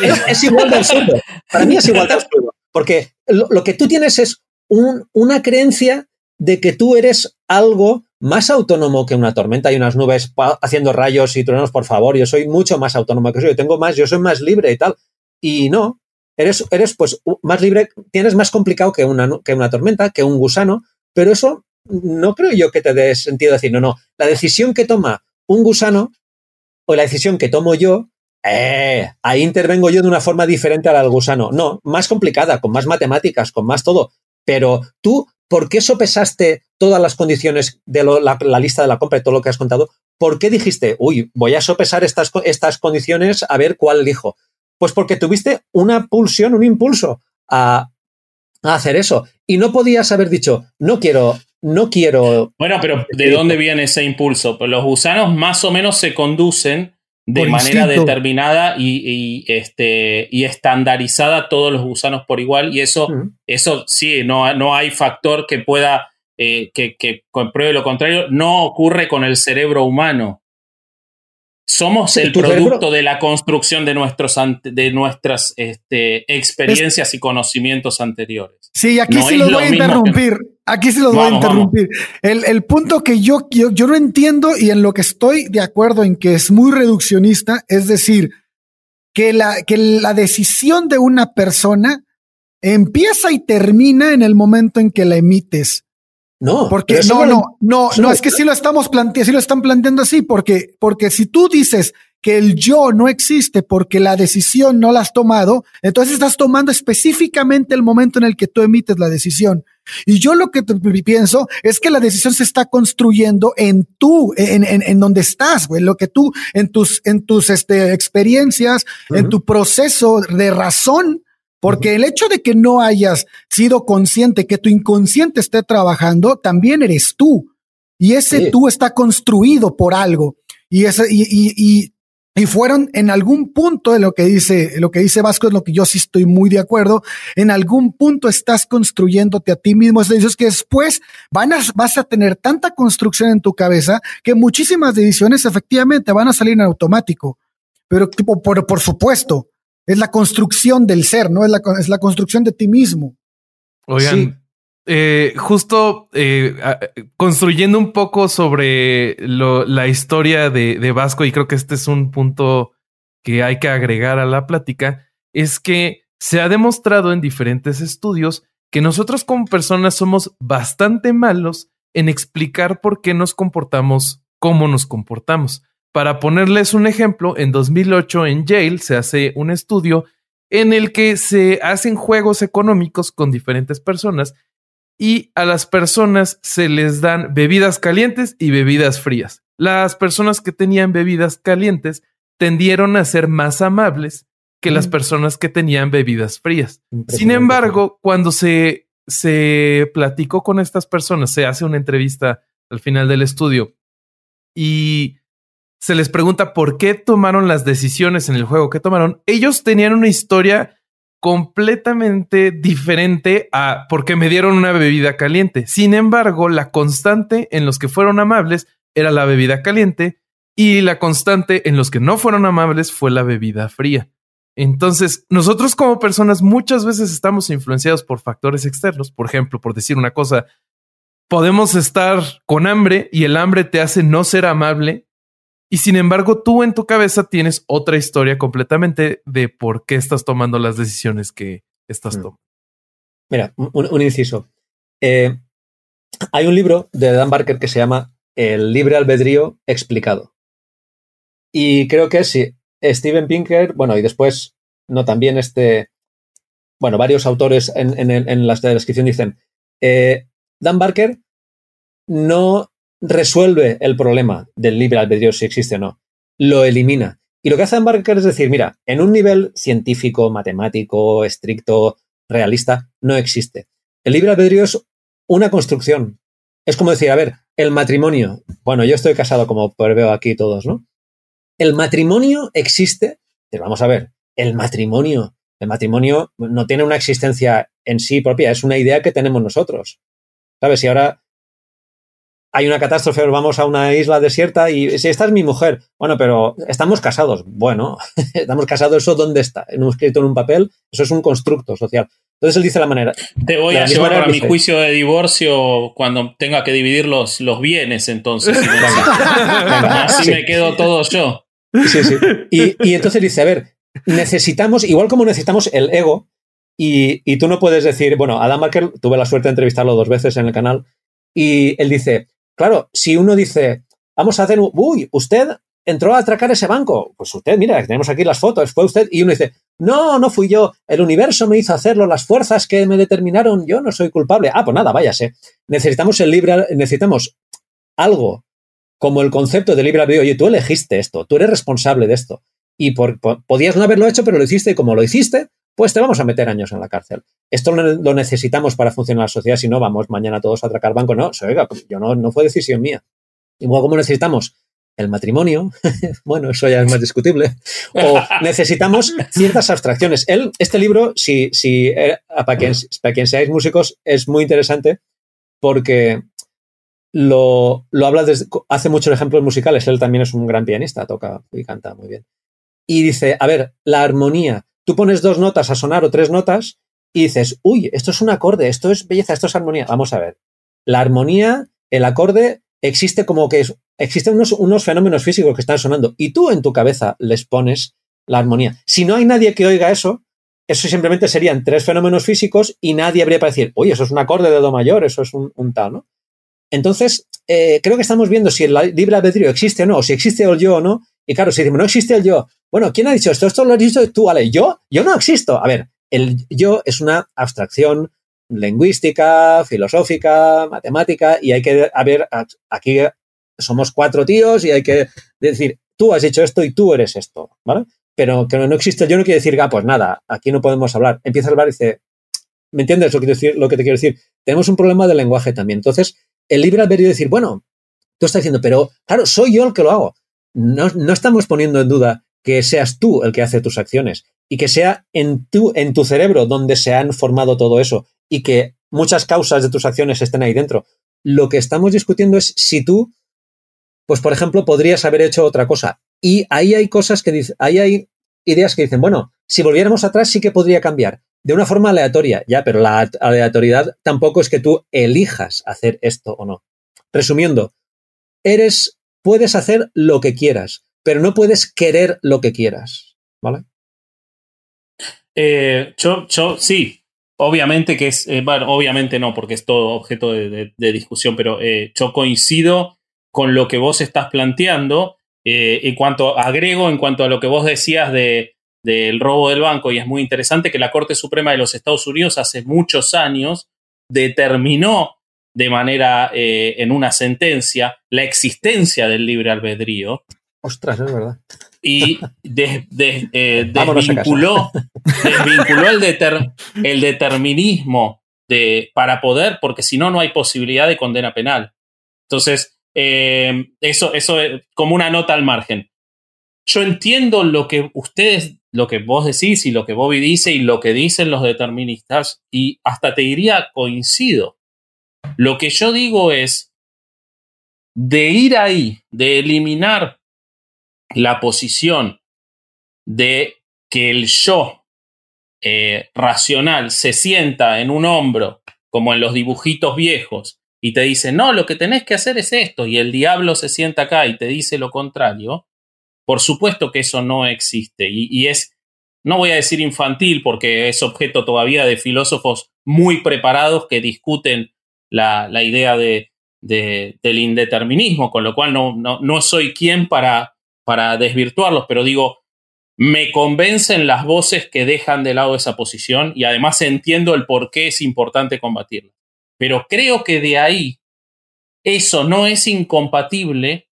es, es igual de absurdo. Para mí es igual de absurdo. Porque lo, lo que tú tienes es un- una creencia de que tú eres algo más autónomo que una tormenta y unas nubes haciendo rayos y truenos, por favor. Yo soy mucho más autónomo que eso. Yo tengo más, yo soy más libre y tal. Y no. Eres, eres pues más libre, tienes más complicado que una, que una tormenta, que un gusano, pero eso no creo yo que te dé sentido decir, no, no. La decisión que toma un gusano o la decisión que tomo yo eh, ahí intervengo yo de una forma diferente a la del gusano. No, más complicada, con más matemáticas, con más todo. Pero tú, ¿por qué sopesaste todas las condiciones de lo- la, la lista de la compra y todo lo que has contado? ¿Por qué dijiste, uy, voy a sopesar estas, estas condiciones a ver cuál elijo? Pues porque tuviste una pulsión, un impulso a, a hacer eso. Y no podías haber dicho, no quiero, no quiero. Bueno, pero ¿de dónde viene ese impulso? Pues los gusanos más o menos se conducen de Por manera instinto. determinada y, y, este, y estandarizada todos los gusanos por igual. Y eso, eso sí, no, no hay factor que pueda, eh, que, que compruebe lo contrario. No ocurre con el cerebro humano. Somos Sí, el producto cerebro- de la construcción de, nuestros ante- de nuestras este, experiencias y conocimientos anteriores. Sí, aquí No sí lo voy a que- interrumpir. Aquí sí los voy a interrumpir. El, el punto que yo, yo, yo no entiendo y en lo que estoy de acuerdo en que es muy reduccionista, es decir, que la, que la decisión de una persona empieza y termina en el momento en que la emites. No, porque no, no, no, no, es que sí lo estamos planteando, sí lo están planteando así, porque, porque si tú dices que el yo no existe porque la decisión no la has tomado, entonces estás tomando específicamente el momento en el que tú emites la decisión. Y yo lo que pienso es que la decisión se está construyendo en tú, en, en, en donde estás, güey, lo que tú, en tus, en tus este, experiencias, en tu proceso de razón, porque el hecho de que no hayas sido consciente, que tu inconsciente esté trabajando, también eres tú. Y ese tú está construido por algo. Y, ese, y, y, y y fueron en algún punto de lo que dice, lo que dice Vasco es lo que yo sí estoy muy de acuerdo. En algún punto estás construyéndote a ti mismo. Es decir, que después van a, vas a tener tanta construcción en tu cabeza que muchísimas decisiones efectivamente van a salir en automático. Pero tipo, por, por supuesto, es la construcción del ser, ¿no? Es la, es la construcción de ti mismo. Oigan, eh, justo eh, construyendo un poco sobre la historia de, Vasco, y creo que este es un punto que hay que agregar a la plática, es que se ha demostrado en diferentes estudios que nosotros como personas somos bastante malos en explicar por qué nos comportamos como nos comportamos. Para ponerles un ejemplo, en 2008 en Yale se hace un estudio en el que se hacen juegos económicos con diferentes personas y a las personas se les dan bebidas calientes y bebidas frías. Las personas que tenían bebidas calientes tendieron a ser más amables que las personas que tenían bebidas frías. Sin embargo, cuando se, se platicó con estas personas, se hace una entrevista al final del estudio y se les pregunta por qué tomaron las decisiones en el juego que tomaron, ellos tenían una historia completamente diferente a porque me dieron una bebida caliente. Sin embargo, la constante en los que fueron amables era la bebida caliente y la constante en los que no fueron amables fue la bebida fría. Entonces, nosotros como personas muchas veces estamos influenciados por factores externos. Por ejemplo, por decir una cosa, podemos estar con hambre y el hambre te hace no ser amable y sin embargo, tú en tu cabeza tienes otra historia completamente de por qué estás tomando las decisiones que estás mm. tomando. Mira, un, inciso. Eh, hay un libro de Dan Barker que se llama El libre albedrío explicado. Y creo que sí, Steven Pinker, bueno, y después, no también este, bueno, varios autores en, en, la descripción dicen, eh, Dan Barker no resuelve el problema del libre albedrío si existe o no. Lo elimina. Y lo que hace Barker es decir, mira, en un nivel científico, matemático, estricto, realista, no existe. El libre albedrío es una construcción. Es como decir, a ver, el matrimonio. Bueno, yo estoy casado como veo aquí todos, ¿no? El matrimonio existe, pero vamos a ver, el matrimonio, el matrimonio no tiene una existencia en sí propia, es una idea que tenemos nosotros. ¿Sabes? Y ahora hay una catástrofe, vamos a una isla desierta y si esta es mi mujer, bueno, pero estamos casados. Bueno, estamos casados, ¿eso dónde está? No escrito en un papel, eso es un constructo social. Entonces él dice la manera. Te voy a llevar a mi juicio de divorcio cuando tenga que dividir los, los bienes, entonces. Así me quedo todo yo. Sí, sí. Y, entonces dice, a ver, necesitamos, igual como necesitamos el ego, y, y tú no puedes decir, bueno, Adam Marker, tuve la suerte de entrevistarlo dos veces en el canal, y él dice, Claro, si uno dice, vamos a hacer, uy, usted entró a atracar ese banco, pues usted, mira, tenemos aquí las fotos, fue usted, y uno dice, no, no fui yo, el universo me hizo hacerlo, las fuerzas que me determinaron, yo no soy culpable. Ah, pues nada, váyase. Necesitamos el libre, necesitamos algo como el concepto de libre albedrío. Oye, tú elegiste esto, tú eres responsable de esto. Y por, podías no haberlo hecho, pero lo hiciste, y como lo hiciste, pues te vamos a meter años en la cárcel. Esto lo necesitamos para funcionar la sociedad, si no vamos mañana todos a atracar banco. No, oiga, yo no, no fue decisión mía. Igual como necesitamos el matrimonio, bueno, eso ya es más discutible, o necesitamos ciertas abstracciones. Él, este libro, si, si, eh, para, quien, para quien seáis músicos, es muy interesante porque lo, lo habla desde, hace muchos ejemplos musicales. Él también es un gran pianista, toca y canta muy bien. Y dice, a ver, la armonía Tú pones dos notas a sonar o tres notas y dices, uy, esto es un acorde, esto es belleza, esto es armonía. Vamos a ver. La armonía, el acorde, existe como que existen unos, unos fenómenos físicos que están sonando y tú en tu cabeza les pones la armonía. Si no hay nadie que oiga eso, eso simplemente serían tres fenómenos físicos y nadie habría para decir, oye, eso es un acorde de do mayor, eso es un, tal, ¿no? Entonces, eh, creo que estamos viendo si el libre albedrío existe o no, o si existe el yo o no. Y claro, si decimos no existe el yo, bueno, ¿quién ha dicho esto? Esto lo has dicho tú, vale, yo, yo no existo. A ver, el yo es una abstracción lingüística, filosófica, matemática, y hay que, a ver, aquí somos cuatro tíos y hay que decir, tú has hecho esto y tú eres esto, ¿vale? Pero que no existe, yo no quiero decir, ah, pues nada, aquí no podemos hablar. Empieza a hablar y dice, ¿me entiendes lo que, te quiero decir? Tenemos un problema de lenguaje también. Entonces, el libre albedrío decir, bueno, tú estás diciendo, pero claro, soy yo el que lo hago. No, no estamos poniendo en duda que seas tú el que hace tus acciones y que sea en tu, en tu cerebro donde se han formado todo eso y que muchas causas de tus acciones estén ahí dentro. Lo que estamos discutiendo es si tú, pues por ejemplo, podrías haber hecho otra cosa. Y ahí hay cosas que dicen, ahí hay ideas que dicen, bueno, si volviéramos atrás sí que podría cambiar. De una forma aleatoria, ya, pero la aleatoriedad tampoco es que tú elijas hacer esto o no. Resumiendo, eres, puedes hacer lo que quieras, pero no puedes querer lo que quieras. ¿Vale? Eh, yo, yo, sí, obviamente que es, eh, bueno, obviamente no, porque es todo objeto de, discusión, pero eh, yo coincido con lo que vos estás planteando. en cuanto agrego, en cuanto a lo que vos decías de, del robo del banco, y es muy interesante que la Corte Suprema de los Estados Unidos hace muchos años determinó de manera, en una sentencia, la existencia del libre albedrío. Ostras, es verdad y eh, desvinculó, el, determinismo de, para poder, porque si no, no hay posibilidad de condena penal. Entonces, eh, eso, eso es como una nota al margen. Yo entiendo lo que ustedes, lo que vos decís y lo que Bobby dice y lo que dicen los deterministas, y hasta te diría coincido. Lo que yo digo es, de ir ahí, de eliminar la posición de que el yo eh, racional se sienta en un hombro, como en los dibujitos viejos, y te dice, no, lo que tenés que hacer es esto, y el diablo se sienta acá y te dice lo contrario, por supuesto que eso no existe, y, es, no voy a decir infantil, porque es objeto todavía de filósofos muy preparados que discuten la, idea de, del indeterminismo, con lo cual no, no, no soy quien para para desvirtuarlos, pero digo, me convencen las voces que dejan de lado esa posición y además entiendo el por qué es importante combatirla. Pero creo que de ahí eso no es incompatible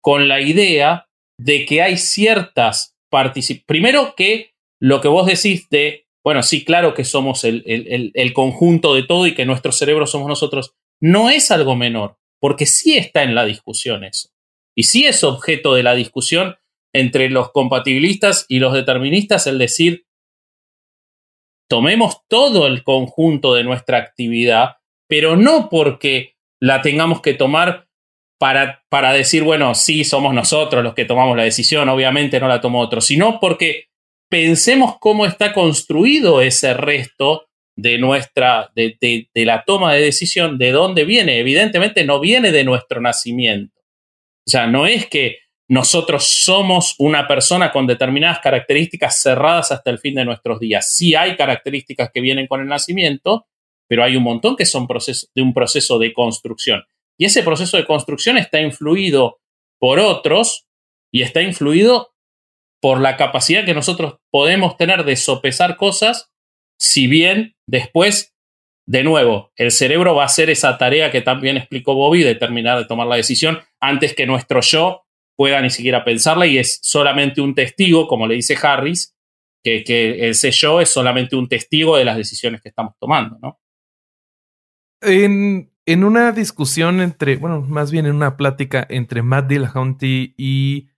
con la idea de que hay ciertas participaciones. Primero que lo que vos decís de, bueno, sí, claro que somos el, el, conjunto de todo y que nuestro cerebro somos nosotros, no es algo menor, porque sí está en la discusión eso. Y sí es objeto de la discusión entre los compatibilistas y los deterministas el decir, tomemos todo el conjunto de nuestra actividad, pero no porque la tengamos que tomar para, para decir, bueno, sí, somos nosotros los que tomamos la decisión, obviamente no la tomó otro, sino porque pensemos cómo está construido ese resto de nuestra, de, de la toma de decisión, de dónde viene. Evidentemente no viene de nuestro nacimiento o sea, no es que nosotros somos una persona con determinadas características cerradas hasta el fin de nuestros días. Sí hay características que vienen con el nacimiento, pero hay un montón que son de un proceso de construcción. Y ese proceso de construcción está influido por otros y está influido por la capacidad que nosotros podemos tener de sopesar cosas, si bien después de nuevo, el cerebro va a hacer esa tarea que también explicó Bobby de terminar de tomar la decisión antes que nuestro yo pueda ni siquiera pensarla y es solamente un testigo, como le dice Harris, que, ese yo es solamente un testigo de las decisiones que estamos tomando, ¿no? En, una discusión entre, bueno, más bien en una plática entre Matt Dillahunty y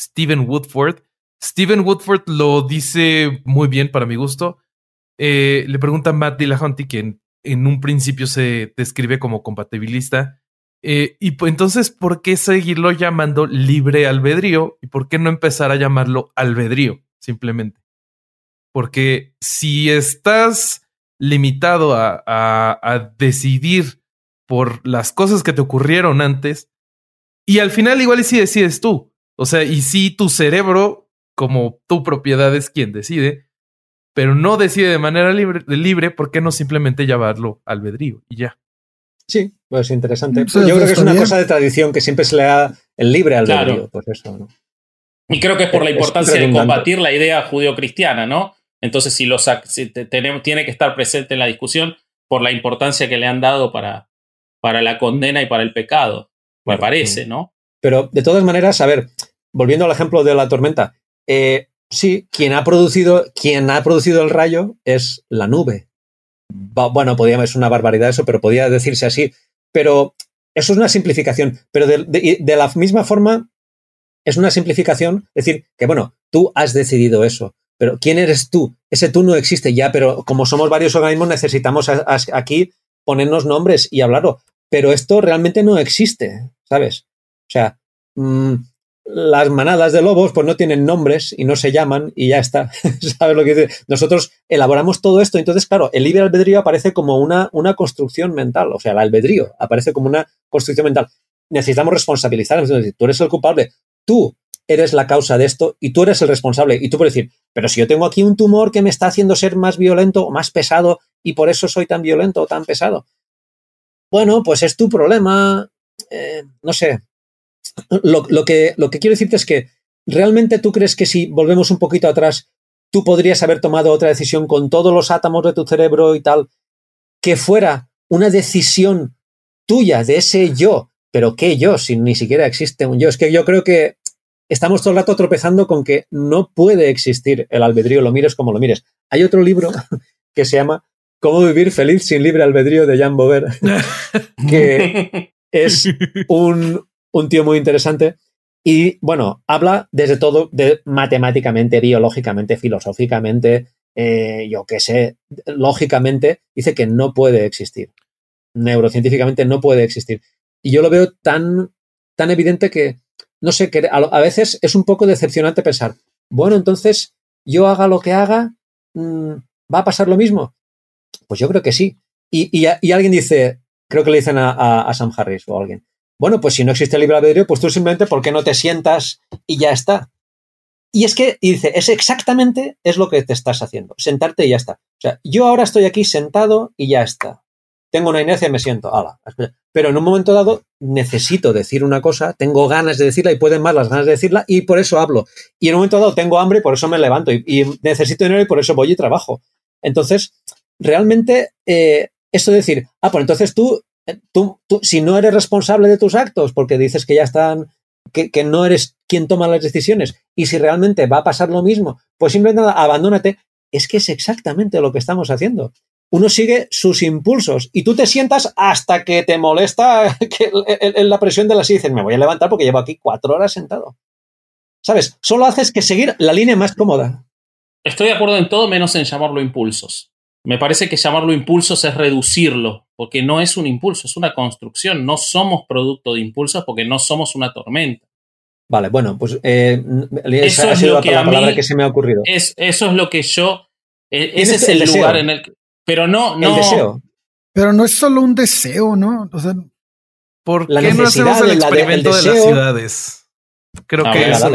Stephen Woodford, Stephen Woodford lo dice muy bien para mi gusto. Eh, le pregunta a Matt Dillahunty, quien en un principio se describe como compatibilista. Eh, y pues, entonces, ¿por qué seguirlo llamando libre albedrío? ¿Y por qué no empezar a llamarlo albedrío? Simplemente. Porque si estás limitado a, a, decidir por las cosas que te ocurrieron antes, y al final igual y si decides tú. O sea, y si tu cerebro, como tu propiedad es quien decide, pero no decide de manera libre, libre ¿por qué no simplemente llamarlo albedrío y ya? Sí, pues interesante. Yo creo que es una cosa de tradición que siempre se le da el libre al claro. pues eso, ¿no? Y creo que es por la importancia de combatir la idea judio-cristiana, ¿no? Entonces, si, los, tenemos, tiene que estar presente en la discusión por la importancia que le han dado para, para la condena y para el pecado, me parece, ¿no? Pero de todas maneras, a ver, volviendo al ejemplo de la tormenta, eh, sí, quien ha producido, quien ha producido el rayo es la nube. Bueno, podía, es una barbaridad eso, pero podía decirse así. Pero eso es una simplificación. Pero de, la misma forma, es una simplificación decir que, bueno, tú has decidido eso. Pero ¿quién eres tú? Ese tú no existe ya, pero como somos varios organismos, necesitamos aquí ponernos nombres y hablarlo. Pero esto realmente no existe, ¿sabes? O sea, mm, las manadas de lobos pues no tienen nombres y no se llaman y ya está. ¿Sabes lo que dice? Nosotros elaboramos todo esto, entonces, claro, el libre albedrío aparece como una, una construcción mental, o sea, el albedrío aparece como una construcción mental. Necesitamos responsabilizarnos, tú eres el culpable, tú eres la causa de esto y tú eres el responsable. Y tú puedes decir, pero si yo tengo aquí un tumor que me está haciendo ser más violento o más pesado y por eso soy tan violento o tan pesado. Bueno, pues es tu problema, eh, no sé, lo, que, lo que quiero decirte es que realmente tú crees que si volvemos un poquito atrás, tú podrías haber tomado otra decisión con todos los átomos de tu cerebro y tal, que fuera una decisión tuya, de ese yo, pero ¿qué yo? Si ni siquiera existe un yo. Es que yo creo que estamos todo el rato tropezando con que no puede existir el albedrío, lo mires como lo mires. Hay otro libro que se llama Cómo vivir feliz sin libre albedrío de Jan Bover, que es un, un tío muy interesante. Y bueno, habla desde todo, de matemáticamente, biológicamente, filosóficamente, eh, yo qué sé, lógicamente, dice que no puede existir. Neurocientíficamente no puede existir. Y yo lo veo tan, tan evidente que, no sé, que a, veces es un poco decepcionante pensar, bueno, entonces yo haga lo que haga, mm, ¿va a pasar lo mismo? Pues yo creo que sí. Y, alguien dice, creo que le dicen a, a Sam Harris o alguien, bueno, pues si no existe el libre albedrío, pues tú simplemente, ¿por qué no te sientas y ya está? Y es que, y dice, es exactamente es lo que te estás haciendo, sentarte y ya está. O sea, yo ahora estoy aquí sentado y ya está. Tengo una inercia y me siento. Pero en un momento dado necesito decir una cosa, tengo ganas de decirla y pueden más las ganas de decirla y por eso hablo. Y en un momento dado tengo hambre y por eso me levanto y, necesito dinero y por eso voy y trabajo. Entonces, realmente, eh, esto de decir, ah, pues entonces tú tú, si no eres responsable de tus actos, porque dices que ya están, que, no eres quien toma las decisiones, y si realmente va a pasar lo mismo, pues simplemente abandónate. Es que es exactamente lo que estamos haciendo. Uno sigue sus impulsos y tú te sientas hasta que te molesta que, la presión de la silla. Dices, me voy a levantar porque llevo aquí cuatro horas sentado. ¿Sabes? Solo haces que seguir la línea más cómoda. Estoy de acuerdo en todo menos en llamarlo impulsos. Me parece que llamarlo impulsos es reducirlo, porque no es un impulso, es una construcción. No somos producto de impulsos porque no somos una tormenta. Vale, bueno, pues eh, eso es lo que la palabra que se me ha ocurrido. Es, eso es lo que yo. E, ese es el, lugar en el que. Pero no, no. El deseo. Pero no es solo un deseo, ¿no? O sea, ¿por qué no hacemos el experimento de, las ciudades? Creo que eso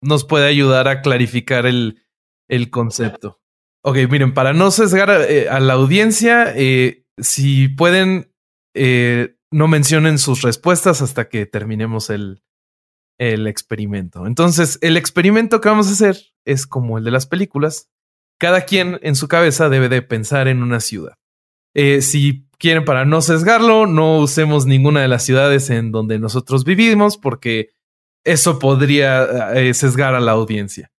nos, puede ayudar a clarificar el, el concepto. Ok, miren, para no sesgar eh, a la audiencia, eh, si pueden, eh, no mencionen sus respuestas hasta que terminemos el, el experimento. Entonces, el experimento que vamos a hacer es como el de las películas. Cada quien en su cabeza debe de pensar en una ciudad. si quieren, para no sesgarlo, no usemos ninguna de las ciudades en donde nosotros vivimos, porque eso podría sesgar a la audiencia.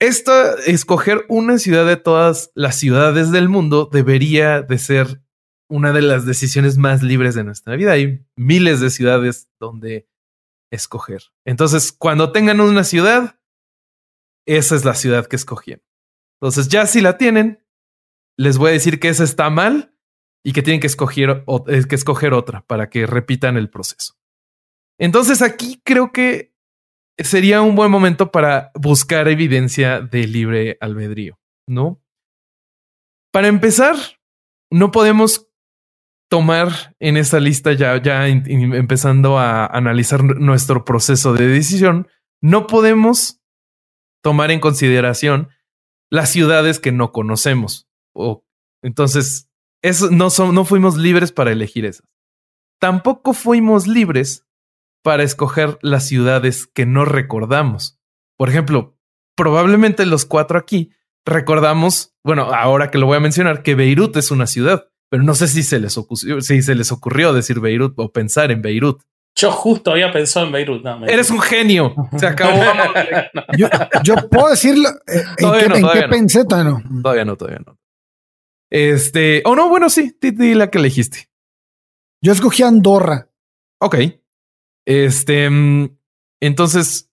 Esta, escoger una ciudad de todas las ciudades del mundo debería de ser una de las decisiones más libres de nuestra vida. Hay miles de ciudades donde escoger. Entonces, cuando tengan una ciudad, esa es la ciudad que escogieron. Entonces, ya si la tienen, les voy a decir que esa está mal y que tienen que escoger, eh, que escoger otra para que repitan el proceso. Entonces, aquí creo que sería un buen momento para buscar evidencia de libre albedrío, ¿no? Para empezar, no podemos tomar en esta lista ya, ya empezando a analizar nuestro proceso de decisión, no podemos tomar en consideración las ciudades que no conocemos. O, entonces, no, son, no fuimos libres para elegir esas. tampoco fuimos libres para escoger las ciudades que no recordamos. Por ejemplo, probablemente los cuatro aquí recordamos, bueno, ahora que lo voy a mencionar, que Beirut es una ciudad, pero no sé si se les ocurrió, si se les ocurrió decir Beirut o pensar en Beirut. Yo justo había pensado en Beirut. No, Eres un genio. Se acabó. yo, puedo decirlo. Eh, ¿En, qué, pensé? Todavía no. Todavía no, todavía no. Este. O oh, no, bueno, sí. Di la que elegiste. Yo escogí Andorra. Ok. Este. Mm, entonces,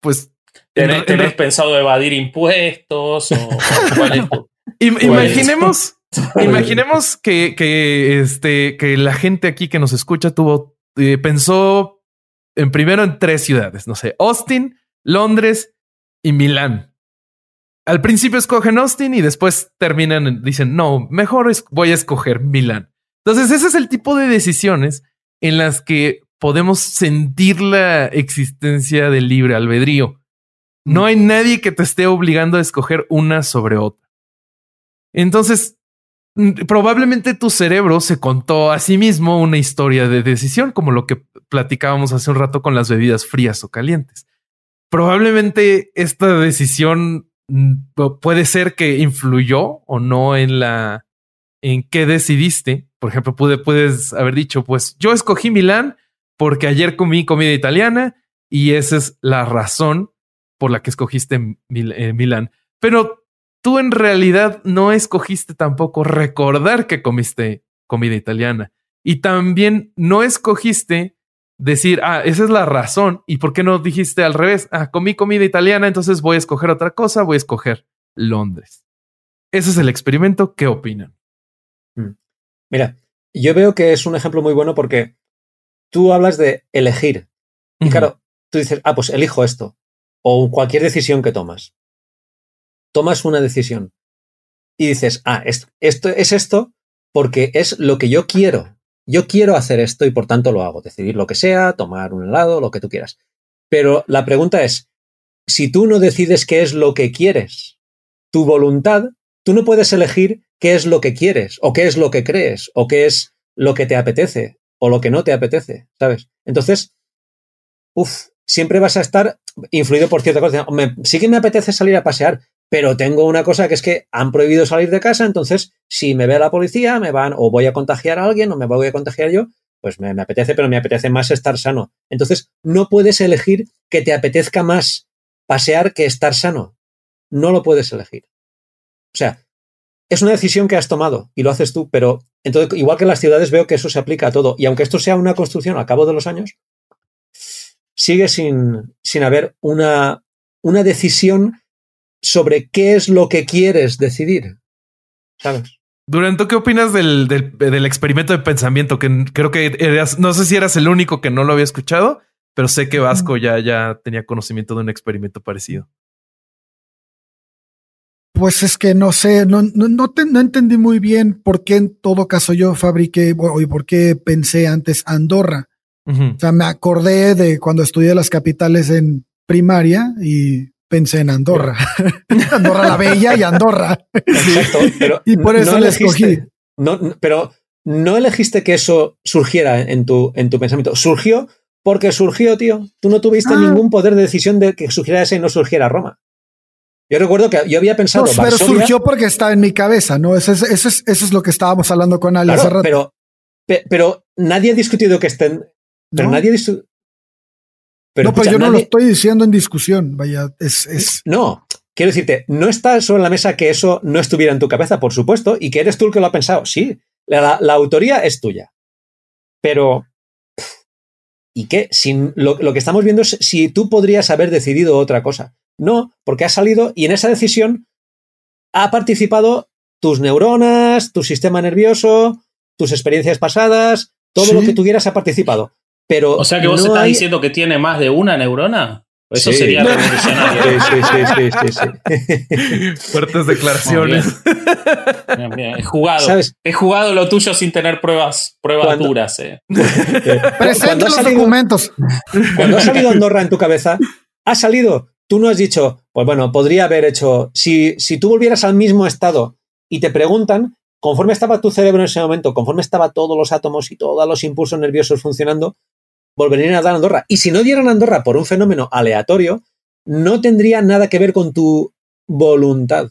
pues. ¿Tenés, pensado evadir impuestos? O, imaginemos. Imaginemos que, que, este, que la gente aquí que nos escucha tuvo, eh, pensó en primero en tres ciudades, no sé, Austin, Londres y Milán. Al principio escogen Austin y después terminan, dicen, no, mejor voy a escoger Milán. Entonces, ese es el tipo de decisiones en las que podemos sentir la existencia del libre albedrío. No hay nadie que te esté obligando a escoger una sobre otra. Entonces, probablemente tu cerebro se contó a sí mismo una historia de decisión, como lo que platicábamos hace un rato con las bebidas frías o calientes. Probablemente esta decisión mm, puede ser que influyó o no en la en qué decidiste. Por ejemplo, puedes haber dicho, pues yo escogí Milán porque ayer comí comida italiana y esa es la razón por la que escogiste eh, Milán. Pero tú en realidad no escogiste tampoco recordar que comiste comida italiana. Y también no escogiste decir, ah, esa es la razón. ¿Y por qué no dijiste al revés? Ah, comí comida italiana, entonces voy a escoger otra cosa, voy a escoger Londres. Ese es el experimento. ¿Qué opinan? Mm. Mira, yo veo que es un ejemplo muy bueno porque tú hablas de elegir. Y claro, tú dices, ah, pues elijo esto. O cualquier decisión que tomas tomas una decisión y dices, ah, esto, es esto porque es lo que yo quiero. Yo quiero hacer esto y por tanto lo hago. Decidir lo que sea, tomar un helado, lo que tú quieras. Pero la pregunta es, si tú no decides qué es lo que quieres, tu voluntad, tú no puedes elegir qué es lo que quieres, o qué es lo que crees, o qué es lo que te apetece, o lo que no te apetece, ¿sabes? Entonces, uff, siempre vas a estar influido por cierta cosa. sí que me apetece salir a pasear, pero tengo una cosa que es que han prohibido salir de casa, entonces si me ve la policía, me van o voy a contagiar a alguien o me voy a contagiar yo, pues me, apetece, pero me apetece más estar sano. Entonces no puedes elegir que te apetezca más pasear que estar sano. No lo puedes elegir. O sea, es una decisión que has tomado y lo haces tú, pero entonces, igual que en las ciudades, veo que eso se aplica a todo. Y aunque esto sea una construcción al cabo de los años, sigue sin, sin haber una, una decisión sobre qué es lo que quieres decidir. ¿Sabes? Durante, ¿qué opinas del, del, experimento de pensamiento? Que creo que eras, no sé si eras el único que no lo había escuchado, pero sé que Vasco ya, ya tenía conocimiento de un experimento parecido. Pues es que no sé, no, no, no, entendí muy bien por qué en todo caso yo fabriqué y por qué pensé antes Andorra. O sea, me acordé de cuando estudié las capitales en primaria y pensé en Andorra. Andorra la Bella y Andorra. Exacto, pero y por eso no escogí. No, pero no elegiste que eso surgiera en tu, en tu pensamiento. Surgió porque surgió, tío. Tú no tuviste ah. ningún poder de decisión de que surgiera ese y no surgiera Roma. Yo recuerdo que yo había pensado. pero surgió porque estaba en mi cabeza, ¿no? Eso es, eso es, eso es lo que estábamos hablando con Ali Pero, pero nadie ha discutido que estén. Pero nadie ha no, pero yo no lo estoy diciendo en discusión. Vaya, es, No, quiero decirte, no está sobre la mesa que eso no estuviera en tu cabeza, por supuesto, y que eres tú el que lo ha pensado. Sí, la, autoría es tuya. Pero. ¿Y qué? Sin, lo, lo, que estamos viendo es si tú podrías haber decidido otra cosa. No, porque has salido y en esa decisión ha participado tus neuronas, tu sistema nervioso, tus experiencias pasadas, todo lo que tuvieras ha participado. Pero o sea que vos estás diciendo que tiene más de una neurona. Eso sería revolucionario. Sí, sí, sí, sí, Fuertes declaraciones. He jugado. He jugado lo tuyo sin tener pruebas, pruebas duras. Eh. Presenta los documentos. Cuando ha salido Andorra en tu cabeza, ha salido. Tú no has dicho, pues bueno, podría haber hecho. Si, si tú volvieras al mismo estado y te preguntan, conforme estaba tu cerebro en ese momento, conforme estaba todos los átomos y todos los impulsos nerviosos funcionando, volverían a dar Andorra. Y si no dieran Andorra por un fenómeno aleatorio, no tendría nada que ver con tu voluntad,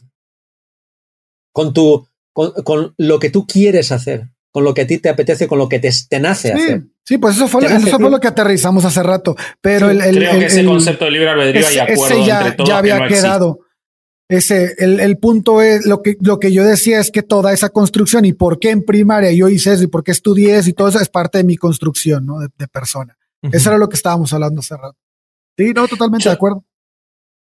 con tu, con, lo que tú quieres hacer, con lo que a ti te apetece, con lo que te, nace hacer. Sí, pues eso fue, eso fue lo que aterrizamos hace rato. Pero el, creo que ese concepto de libre albedrío hay acuerdo ya, entre todos ya había quedado. Ese, el, el, punto es lo que, lo que yo decía es que toda esa construcción y por qué en primaria yo hice eso y por qué estudié eso y todo eso es parte de mi construcción, ¿no? De, persona. Eso era lo que estábamos hablando hace rato. Sí, no, totalmente de acuerdo.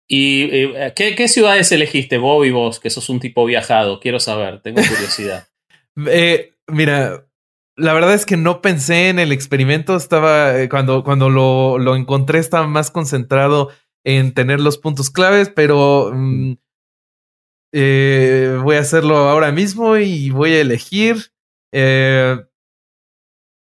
¿Y eh, ¿qué, ciudades elegiste, Bob y vos, que sos un tipo viajado? Quiero saber, tengo curiosidad. eh, mira, la verdad es que no pensé en el experimento. Estaba, eh, cuando, cuando lo, lo, encontré, estaba más concentrado en tener los puntos claves, pero mm, eh, voy a hacerlo ahora mismo y voy a elegir. Eh,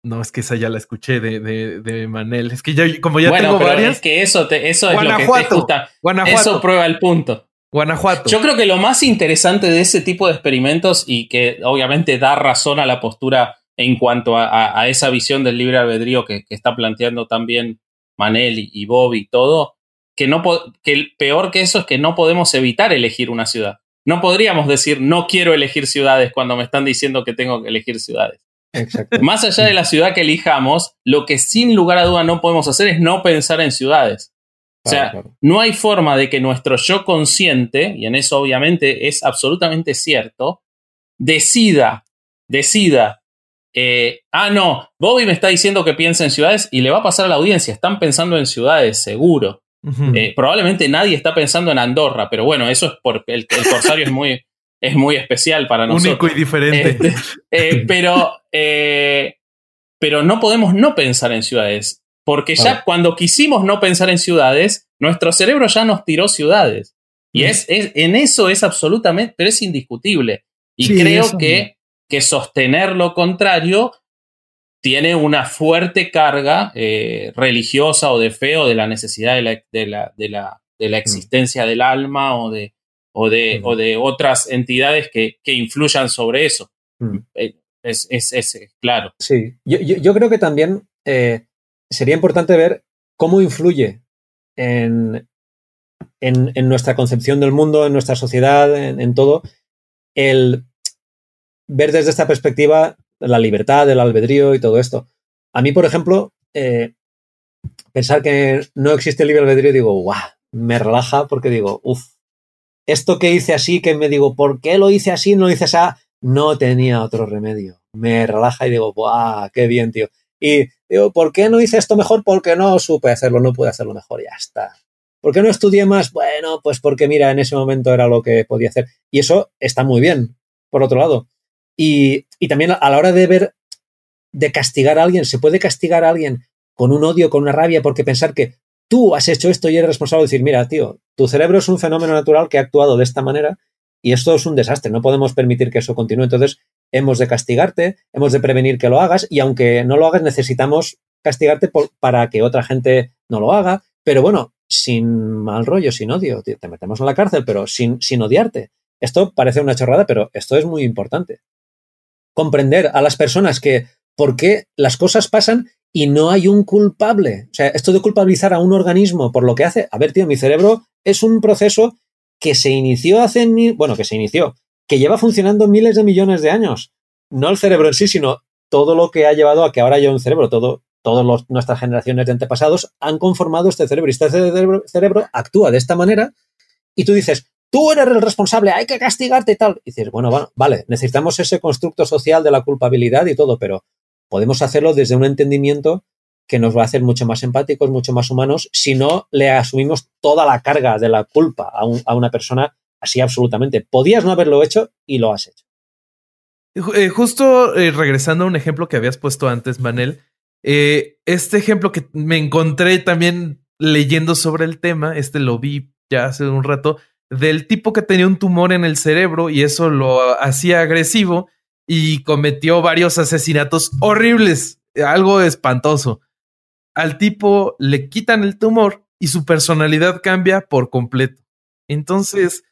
no, es que esa ya la escuché de, de, de Manel. Es que ya, como ya tengo varias. Es que eso, te, eso es lo que te gusta. Guanajuato. Eso prueba el punto. Guanajuato. Yo creo que lo más interesante de ese tipo de experimentos y que obviamente da razón a la postura en cuanto a, a, esa visión del libre albedrío que, que está planteando también Manel y, y Bob y todo, que, no que peor que eso es que no podemos evitar elegir una ciudad. No podríamos decir no quiero elegir ciudades cuando me están diciendo que tengo que elegir ciudades. Más allá de la ciudad que elijamos, lo que sin lugar a duda no podemos hacer es no pensar en ciudades. O sea, no hay forma de que nuestro yo consciente, y en eso obviamente es absolutamente cierto, decida, decida, eh, ah, no, Bobby me está diciendo que piensa en ciudades y le va a pasar a la audiencia, están pensando en ciudades, seguro. Eh, probablemente nadie está pensando en Andorra, pero bueno, eso es porque el, el corsario es muy, es muy especial para nosotros. Único y diferente. Este, eh, pero, eh, pero no podemos no pensar en ciudades, porque ya cuando quisimos no pensar en ciudades, nuestro cerebro ya nos tiró ciudades. Y es, es, en eso es absolutamente, pero es indiscutible. Y creo que, que sostener lo contrario tiene una fuerte carga eh, religiosa o de fe o de la necesidad de la, de la, de la, de la existencia del alma o de, o de, o de otras entidades que, que influyan sobre eso. Eh, es, es, es, claro. Sí, yo, yo, creo que también eh, sería importante ver cómo influye en, en, en, nuestra concepción del mundo, en nuestra sociedad, en, en, todo, el ver desde esta perspectiva la libertad, el albedrío y todo esto. A mí, por ejemplo, eh, pensar que no existe el libre albedrío, digo, guau, me relaja porque digo, uff, esto que hice así, que me digo, ¿por qué lo hice así? No lo hice así, no tenía otro remedio. Me relaja y digo, ¡guau! ¡Qué bien, tío! Y digo, ¿por qué no hice esto mejor? Porque no supe hacerlo, no pude hacerlo mejor, ya está. ¿Por qué no estudié más? Bueno, pues porque mira, en ese momento era lo que podía hacer. Y eso está muy bien, por otro lado. Y, también a la hora de ver, de castigar a alguien, se puede castigar a alguien con un odio, con una rabia, porque pensar que tú has hecho esto y eres responsable de decir, mira, tío, tu cerebro es un fenómeno natural que ha actuado de esta manera y esto es un desastre, no podemos permitir que eso continúe. Entonces, hemos de castigarte, hemos de prevenir que lo hagas y aunque no lo hagas, necesitamos castigarte para que otra gente no lo haga, pero bueno, sin mal rollo, sin odio, te metemos en la cárcel, pero sin, sin odiarte. Esto parece una chorrada, pero esto es muy importante. Comprender a las personas que por qué las cosas pasan y no hay un culpable. O sea, esto de culpabilizar a un organismo por lo que hace, a ver, tío, mi cerebro es un proceso que se inició hace, bueno, que se inició, que lleva funcionando miles de millones de años. No el cerebro en sí, sino todo lo que ha llevado a que ahora haya un cerebro, todo, todas nuestras generaciones de antepasados han conformado este cerebro y este cerebro, actúa de esta manera y tú dices, tú eres el responsable, hay que castigarte y tal. Y dices, bueno, vale, necesitamos ese constructo social de la culpabilidad y todo, pero podemos hacerlo desde un entendimiento que nos va a hacer mucho más empáticos, mucho más humanos, si no le asumimos toda la carga de la culpa a, una persona así absolutamente. Podías no haberlo hecho y lo has hecho. Eh, justo eh, regresando a un ejemplo que habías puesto antes, Manel, eh, este ejemplo que me encontré también leyendo sobre el tema, este lo vi ya hace un rato, del tipo que tenía un tumor en el cerebro y eso lo hacía agresivo y cometió varios asesinatos horribles, algo espantoso. Al tipo le quitan el tumor y su personalidad cambia por completo. Entonces,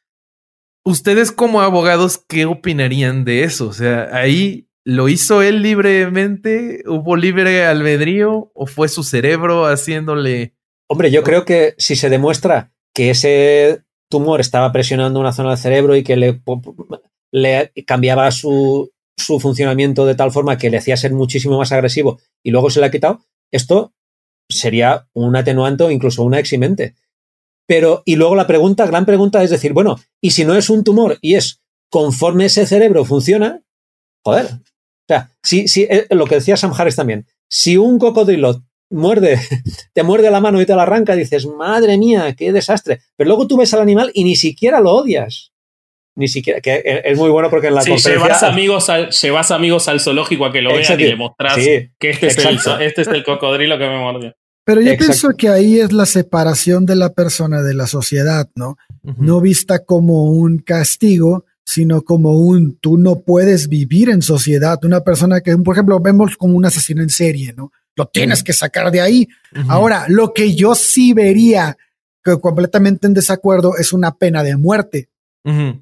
ustedes como abogados, ¿qué opinarían de eso? O sea, ahí lo hizo él libremente, hubo libre albedrío o fue su cerebro haciéndole... Hombre, yo creo que si se demuestra que ese tumor estaba presionando una zona del cerebro y que le, cambiaba su, su funcionamiento de tal forma que le hacía ser muchísimo más agresivo y luego se le ha quitado, esto sería un atenuante o incluso una eximente. Pero, y luego la pregunta, gran pregunta es decir, bueno, y si no es un tumor y es conforme ese cerebro funciona, joder. O sea, si, si, eh, lo que decía Sam Harris también, si un cocodrilo muerde, te muerde la mano y te la arranca, dices, madre mía, qué desastre. Pero luego tú ves al animal y ni siquiera lo odias. Ni siquiera, que es muy bueno porque en la sí, Llevas amigos, al, llevas amigos al zoológico a que lo vean y le mostrás que este es, el, este es el cocodrilo que me mordió. Pero yo pienso que ahí es la separación de la persona de la sociedad, ¿no? No vista como un castigo, sino como un tú no puedes vivir en sociedad. Una persona que, por ejemplo, vemos como un asesino en serie, ¿no? Lo tienes que sacar de ahí. Ahora, lo que yo sí vería que completamente en desacuerdo es una pena de muerte.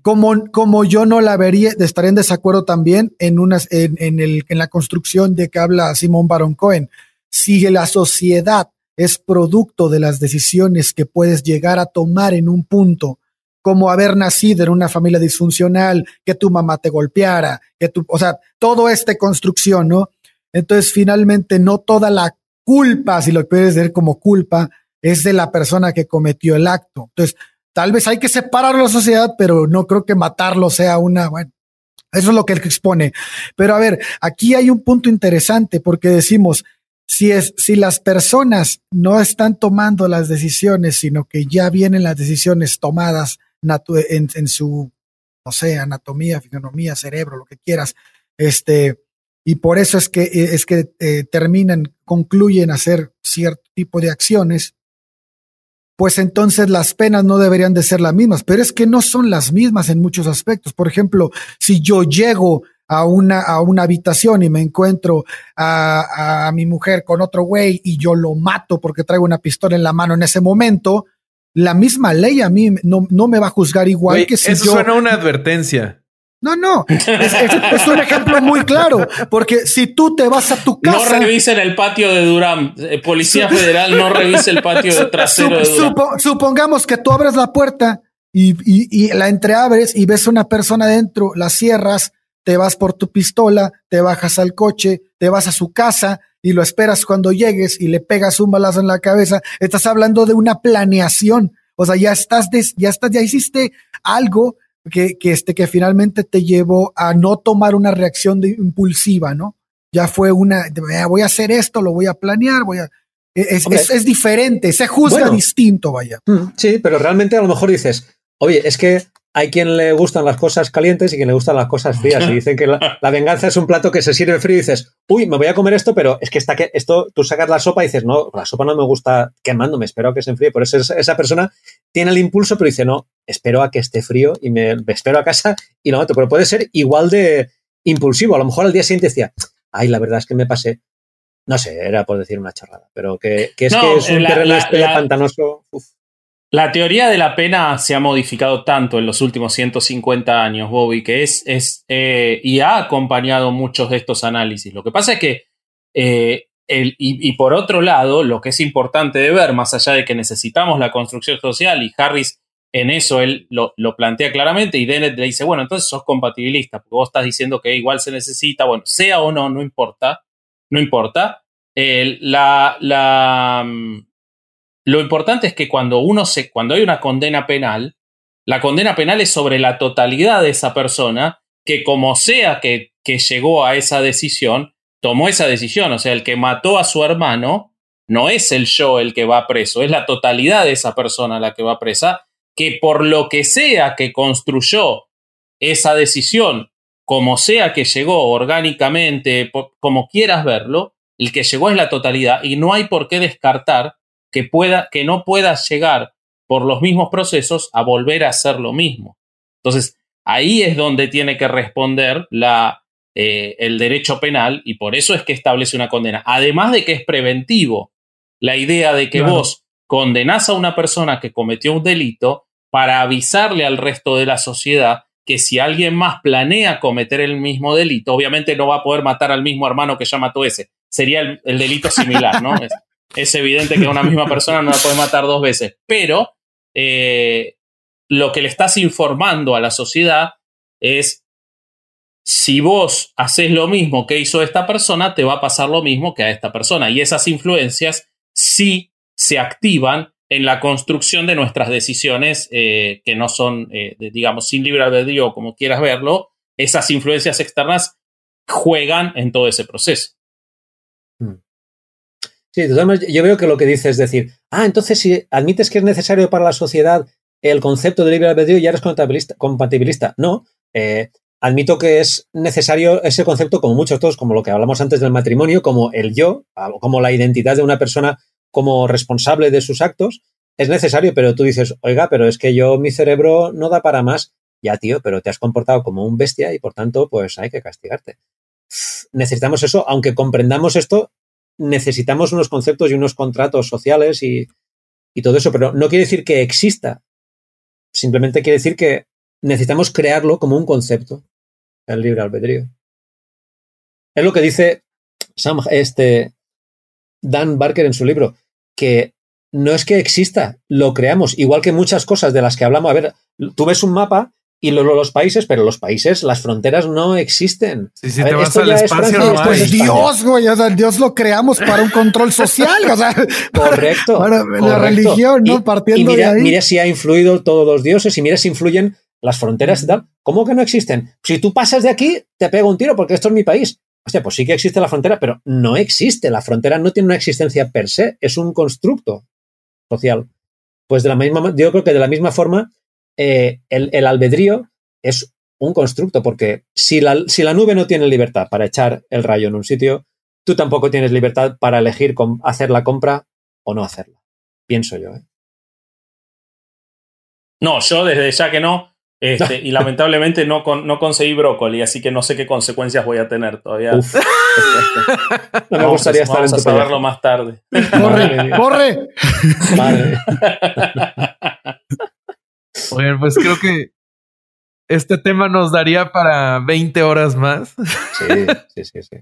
Como, como yo no la vería, estaría en desacuerdo también en, unas, en, en, el, en la construcción de que habla Simón Baron Cohen. Si la sociedad es producto de las decisiones que puedes llegar a tomar en un punto, como haber nacido en una familia disfuncional, que tu mamá te golpeara, que tu, o sea, todo esta construcción, ¿no? Entonces, finalmente, no toda la culpa, si lo puedes ver como culpa, es de la persona que cometió el acto. Entonces, tal vez hay que separar la sociedad, pero no creo que matarlo sea una, bueno, eso es lo que expone. Pero a ver, aquí hay un punto interesante porque decimos, si, es, si las personas no están tomando las decisiones, sino que ya vienen las decisiones tomadas en, en su, no sé, anatomía, fisionomía, cerebro, lo que quieras, este, y por eso es que, es que eh, terminan, concluyen hacer cierto tipo de acciones, pues entonces las penas no deberían de ser las mismas, pero es que no son las mismas en muchos aspectos. Por ejemplo, si yo llego a una, a una habitación y me encuentro a, a mi mujer con otro güey y yo lo mato porque traigo una pistola en la mano en ese momento, la misma ley a mí no, no me va a juzgar igual que si eso yo. suena una advertencia. No, no, es, es, un ejemplo muy claro, porque si tú te vas a tu casa... No revisen el patio de Durán, eh, Policía Federal no revise el patio trasero de Durán. supongamos que tú abres la puerta y, y, y, la entreabres y ves una persona dentro, la cierras, te vas por tu pistola, te bajas al coche, te vas a su casa y lo esperas cuando llegues y le pegas un balazo en la cabeza. Estás hablando de una planeación. O sea, ya estás, ya estás, ya hiciste algo que, que, este, que finalmente te llevó a no tomar una reacción de, impulsiva, ¿no? Ya fue una, voy a hacer esto, lo voy a planear, voy a, es, es, es, diferente, se juzga bueno, distinto, vaya. Sí, pero realmente a lo mejor dices, oye, es que hay quien le gustan las cosas calientes y quien le gustan las cosas frías. Y dicen que la, la, venganza es un plato que se sirve frío y dices, uy, me voy a comer esto, pero es que está que esto, tú sacas la sopa y dices, no, la sopa no me gusta quemándome, espero a que se enfríe. Por eso esa persona tiene el impulso, pero dice, no, espero a que esté frío y me, me espero a casa y lo mato. Pero puede ser igual de impulsivo. A lo mejor al día siguiente decía, ay, la verdad es que me pasé. No sé, era por decir una chorrada, pero que, que es no, que es un la, terreno este la, pantanoso. Uf. La teoría de la pena se ha modificado tanto en los últimos 150 años, Bobby, que es, es eh, y ha acompañado muchos de estos análisis. Lo que pasa es que, eh, el, y, por otro lado, lo que es importante de ver, más allá de que necesitamos la construcción social, y Harris en eso él lo, lo plantea claramente, y Dennett le dice, bueno, entonces sos compatibilista, porque vos estás diciendo que igual se necesita, bueno, sea o no, no importa, no importa. Eh, la, la, lo importante es que cuando uno se, cuando hay una condena penal, la condena penal es sobre la totalidad de esa persona que como sea que, que llegó a esa decisión, tomó esa decisión. O sea, el que mató a su hermano no es el yo el que va preso, es la totalidad de esa persona la que va presa, que por lo que sea que construyó esa decisión, como sea que llegó orgánicamente, como quieras verlo, el que llegó es la totalidad y no hay por qué descartar que, pueda, que no pueda llegar por los mismos procesos a volver a hacer lo mismo. Entonces, ahí es donde tiene que responder la, eh, el derecho penal y por eso es que establece una condena. Además de que es preventivo la idea de que claro. vos condenás a una persona que cometió un delito para avisarle al resto de la sociedad que si alguien más planea cometer el mismo delito, obviamente no va a poder matar al mismo hermano que ya mató ese. Sería el, delito similar, ¿no? Es, evidente que una misma persona no la puede matar dos veces, pero eh, lo que le estás informando a la sociedad es si vos haces lo mismo que hizo esta persona, te va a pasar lo mismo que a esta persona. Y esas influencias sí se activan en la construcción de nuestras decisiones eh, que no son, eh, digamos, sin libre albedrío, como quieras verlo. Esas influencias externas juegan en todo ese proceso. Sí, yo veo que lo que dice es decir, ah, entonces si admites que es necesario para la sociedad el concepto de libre albedrío, ya eres compatibilista. No, eh, admito que es necesario ese concepto, como muchos otros, como lo que hablamos antes del matrimonio, como el yo, como la identidad de una persona como responsable de sus actos, es necesario, pero tú dices, oiga, pero es que yo, mi cerebro no da para más. Ya, tío, pero te has comportado como un bestia y por tanto, pues hay que castigarte. Necesitamos eso, aunque comprendamos esto, necesitamos unos conceptos y unos contratos sociales y, todo eso, pero no quiere decir que exista. Simplemente quiere decir que necesitamos crearlo como un concepto, el libre albedrío. Es lo que dice Sam, este, Dan Barker en su libro, que no es que exista, lo creamos, igual que muchas cosas de las que hablamos. A ver, tú ves un mapa y los países, pero los países, las fronteras no existen. Sí, sí, te vas al espacio, no pues Dios, güey, o sea, Dios lo creamos para un control social, o sea, correcto. Para, la religión, ¿no? Partiendo mira, de ahí. Mira si ha influido todos los dioses y mira si influyen las fronteras y tal. ¿Cómo que no existen? Si tú pasas de aquí, te pego un tiro porque esto es mi país. Hostia, pues sí que existe la frontera, pero no existe. La frontera no tiene una existencia per se, es un constructo social. Pues de la misma, yo creo que de la misma forma, eh, el, albedrío es un constructo, porque si la, si la nube no tiene libertad para echar el rayo en un sitio, tú tampoco tienes libertad para elegir hacer la compra o no hacerla. Pienso yo. ¿eh? No, yo desde ya que no, este, y lamentablemente no, no conseguí brócoli, así que no sé qué consecuencias voy a tener todavía. no me gustaría estar vamos a saberlo más tarde. ¡Corre! ¡Corre! Vale. Oigan, pues creo que este tema nos daría para 20 horas más. Sí, sí, sí, sí.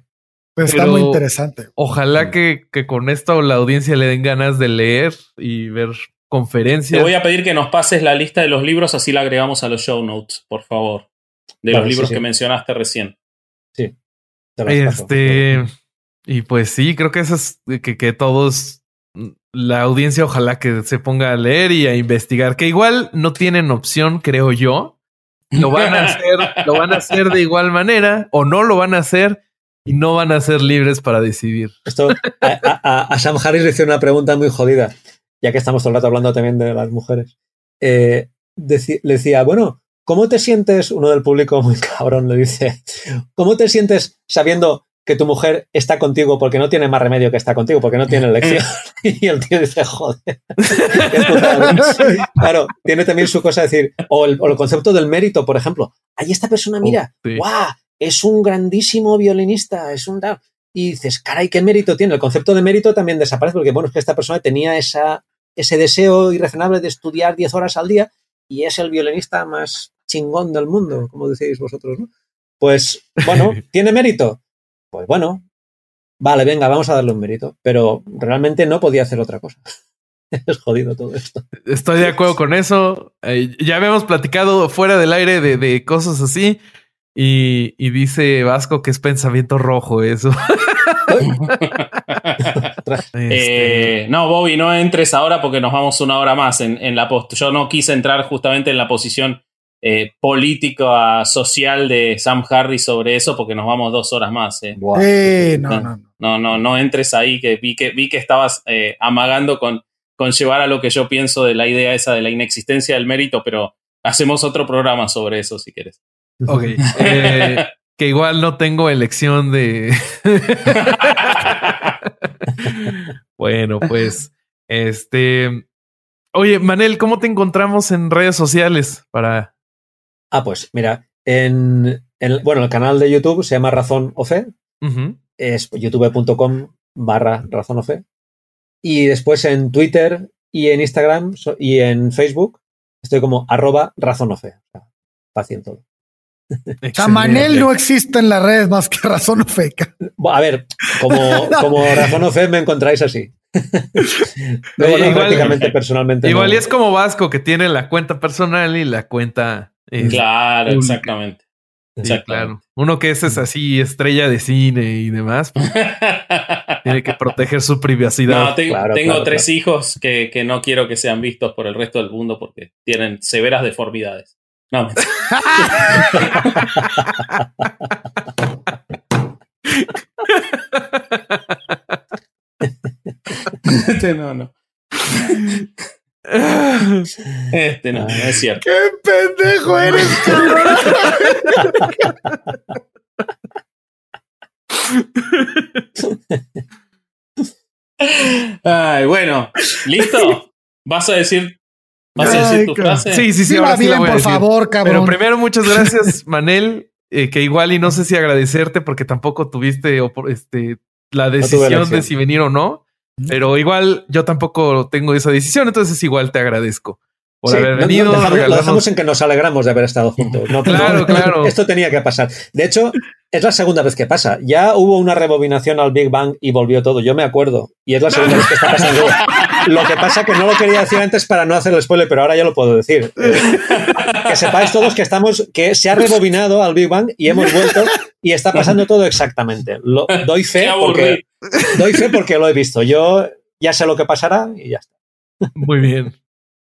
Pues está muy interesante. Ojalá que, que, con esto la audiencia le den ganas de leer y ver conferencias. Te voy a pedir que nos pases la lista de los libros, así la agregamos a los show notes, por favor. De los libros que mencionaste recién. Sí. Este. Y pues sí, creo que eso es que, que todos, la audiencia, ojalá que se ponga a leer y a investigar, que igual no tienen opción, creo yo. Lo van a hacer, lo van a hacer de igual manera o no lo van a hacer y no van a ser libres para decidir. Esto a, a Sam Harris le hice una pregunta muy jodida ya que estamos todo el rato hablando también de las mujeres, eh, le decía, bueno, ¿cómo te sientes? Uno del público muy cabrón le dice, ¿cómo te sientes sabiendo que tu mujer está contigo porque no tiene más remedio que estar contigo, porque no tiene elección? y el tío dice, joder. claro, tiene también su cosa de decir, o el, concepto del mérito, por ejemplo. Ahí esta persona, mira, ¡guau! Es un grandísimo violinista, es un... Y dices, caray, ¿qué mérito tiene? El concepto de mérito también desaparece porque, bueno, es que esta persona tenía esa ese deseo irrazonable de estudiar 10 horas al día y es el violinista más chingón del mundo, como decís vosotros, ¿no? Pues, bueno, ¿tiene mérito? Pues bueno, vale, venga, vamos a darle un mérito, pero realmente no podía hacer otra cosa. es jodido todo esto. Estoy de acuerdo con eso. Eh, ya habíamos platicado fuera del aire de, de cosas así. Y, y, dice Vasco que es pensamiento rojo eso. Este, eh, no, Bobby, no entres ahora porque nos vamos una hora más en, la post. Yo no quise entrar justamente en la posición eh, política social de Sam Harris sobre eso porque nos vamos dos horas más. Eh. no, no, no, no, no, entres ahí que vi que, vi que estabas amagando con, con llevar a lo que yo pienso de la idea esa de la inexistencia del mérito, pero hacemos otro programa sobre eso si quieres. Ok que igual no tengo elección de. bueno, pues, este. Oye, Manel, ¿cómo te encontramos en redes sociales para. Ah, pues mira, en, bueno, el canal de YouTube se llama Razón o Fe. Es youtube.com barra Razón o Fe. Y después en Twitter y en Instagram y en Facebook estoy como arroba razón o fe. Fácil en todo. Manel no existe en la red más que razón o fe. A ver, como, como razón o fe me encontráis así. Luego, igual, prácticamente personalmente. Igual y es como Vasco que tiene la cuenta personal y la cuenta. Claro, exactamente. Sí, claro. Uno que es, así, estrella de cine y demás, pues, tiene que proteger su privacidad. No, tengo tres hijos que, que, no quiero que sean vistos por el resto del mundo porque tienen severas deformidades. No. este no, no. Este no, no es cierto. ¡Qué pendejo eres, cabrón! Ay, bueno, ¿listo? ¿Vas a decir, vas a decir tu frase? Sí, sí, sí, ahora sí la voy por favor, cabrón. Pero primero, muchas gracias, Manel. Eh, que igual y no sé si agradecerte porque tampoco tuviste este, la decisión de si venir o no. Pero igual yo tampoco tengo esa decisión, entonces igual te agradezco por haber venido. lo dejamos en que nos alegramos de haber estado juntos. No, claro, claro. Esto tenía que pasar. De hecho, es la segunda vez que pasa. Ya hubo una rebobinación al Big Bang y volvió todo. Yo me acuerdo. Y es la segunda vez que está pasando. Lo que pasa que no lo quería decir antes para no hacer el spoiler, pero ahora ya lo puedo decir. Que sepáis todos que estamos, que se ha rebobinado al Big Bang y hemos vuelto y está pasando todo exactamente. Lo, doy fe porque doy fe porque lo he visto. Yo ya sé lo que pasará y ya está. Muy bien.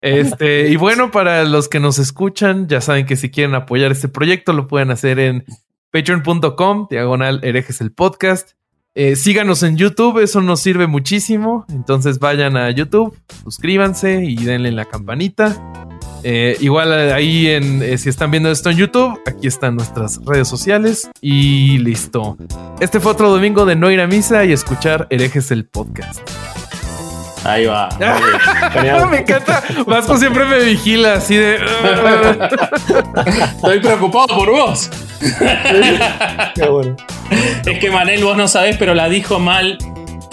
Este, y bueno, para los que nos escuchan, ya saben que si quieren apoyar este proyecto, lo pueden hacer en patreon.com, diagonal herejes el podcast. Eh, síganos en YouTube, eso nos sirve muchísimo. Entonces vayan a YouTube, suscríbanse y denle la campanita. Eh, igual ahí en eh, si están viendo esto en YouTube, aquí están nuestras redes sociales y listo. Este fue otro domingo de no ir a misa y escuchar herejes el podcast. Ahí va. me encanta. Vasco siempre me vigila así de. Estoy preocupado por vos. Es que Manel, vos no sabés, pero la dijo mal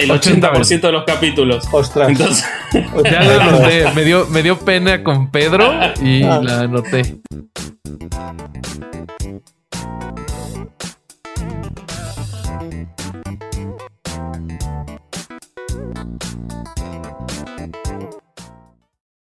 el 80%, de los capítulos. Ostras. Entonces, ya la anoté. Me dio, me dio pena con Pedro y ah. la anoté.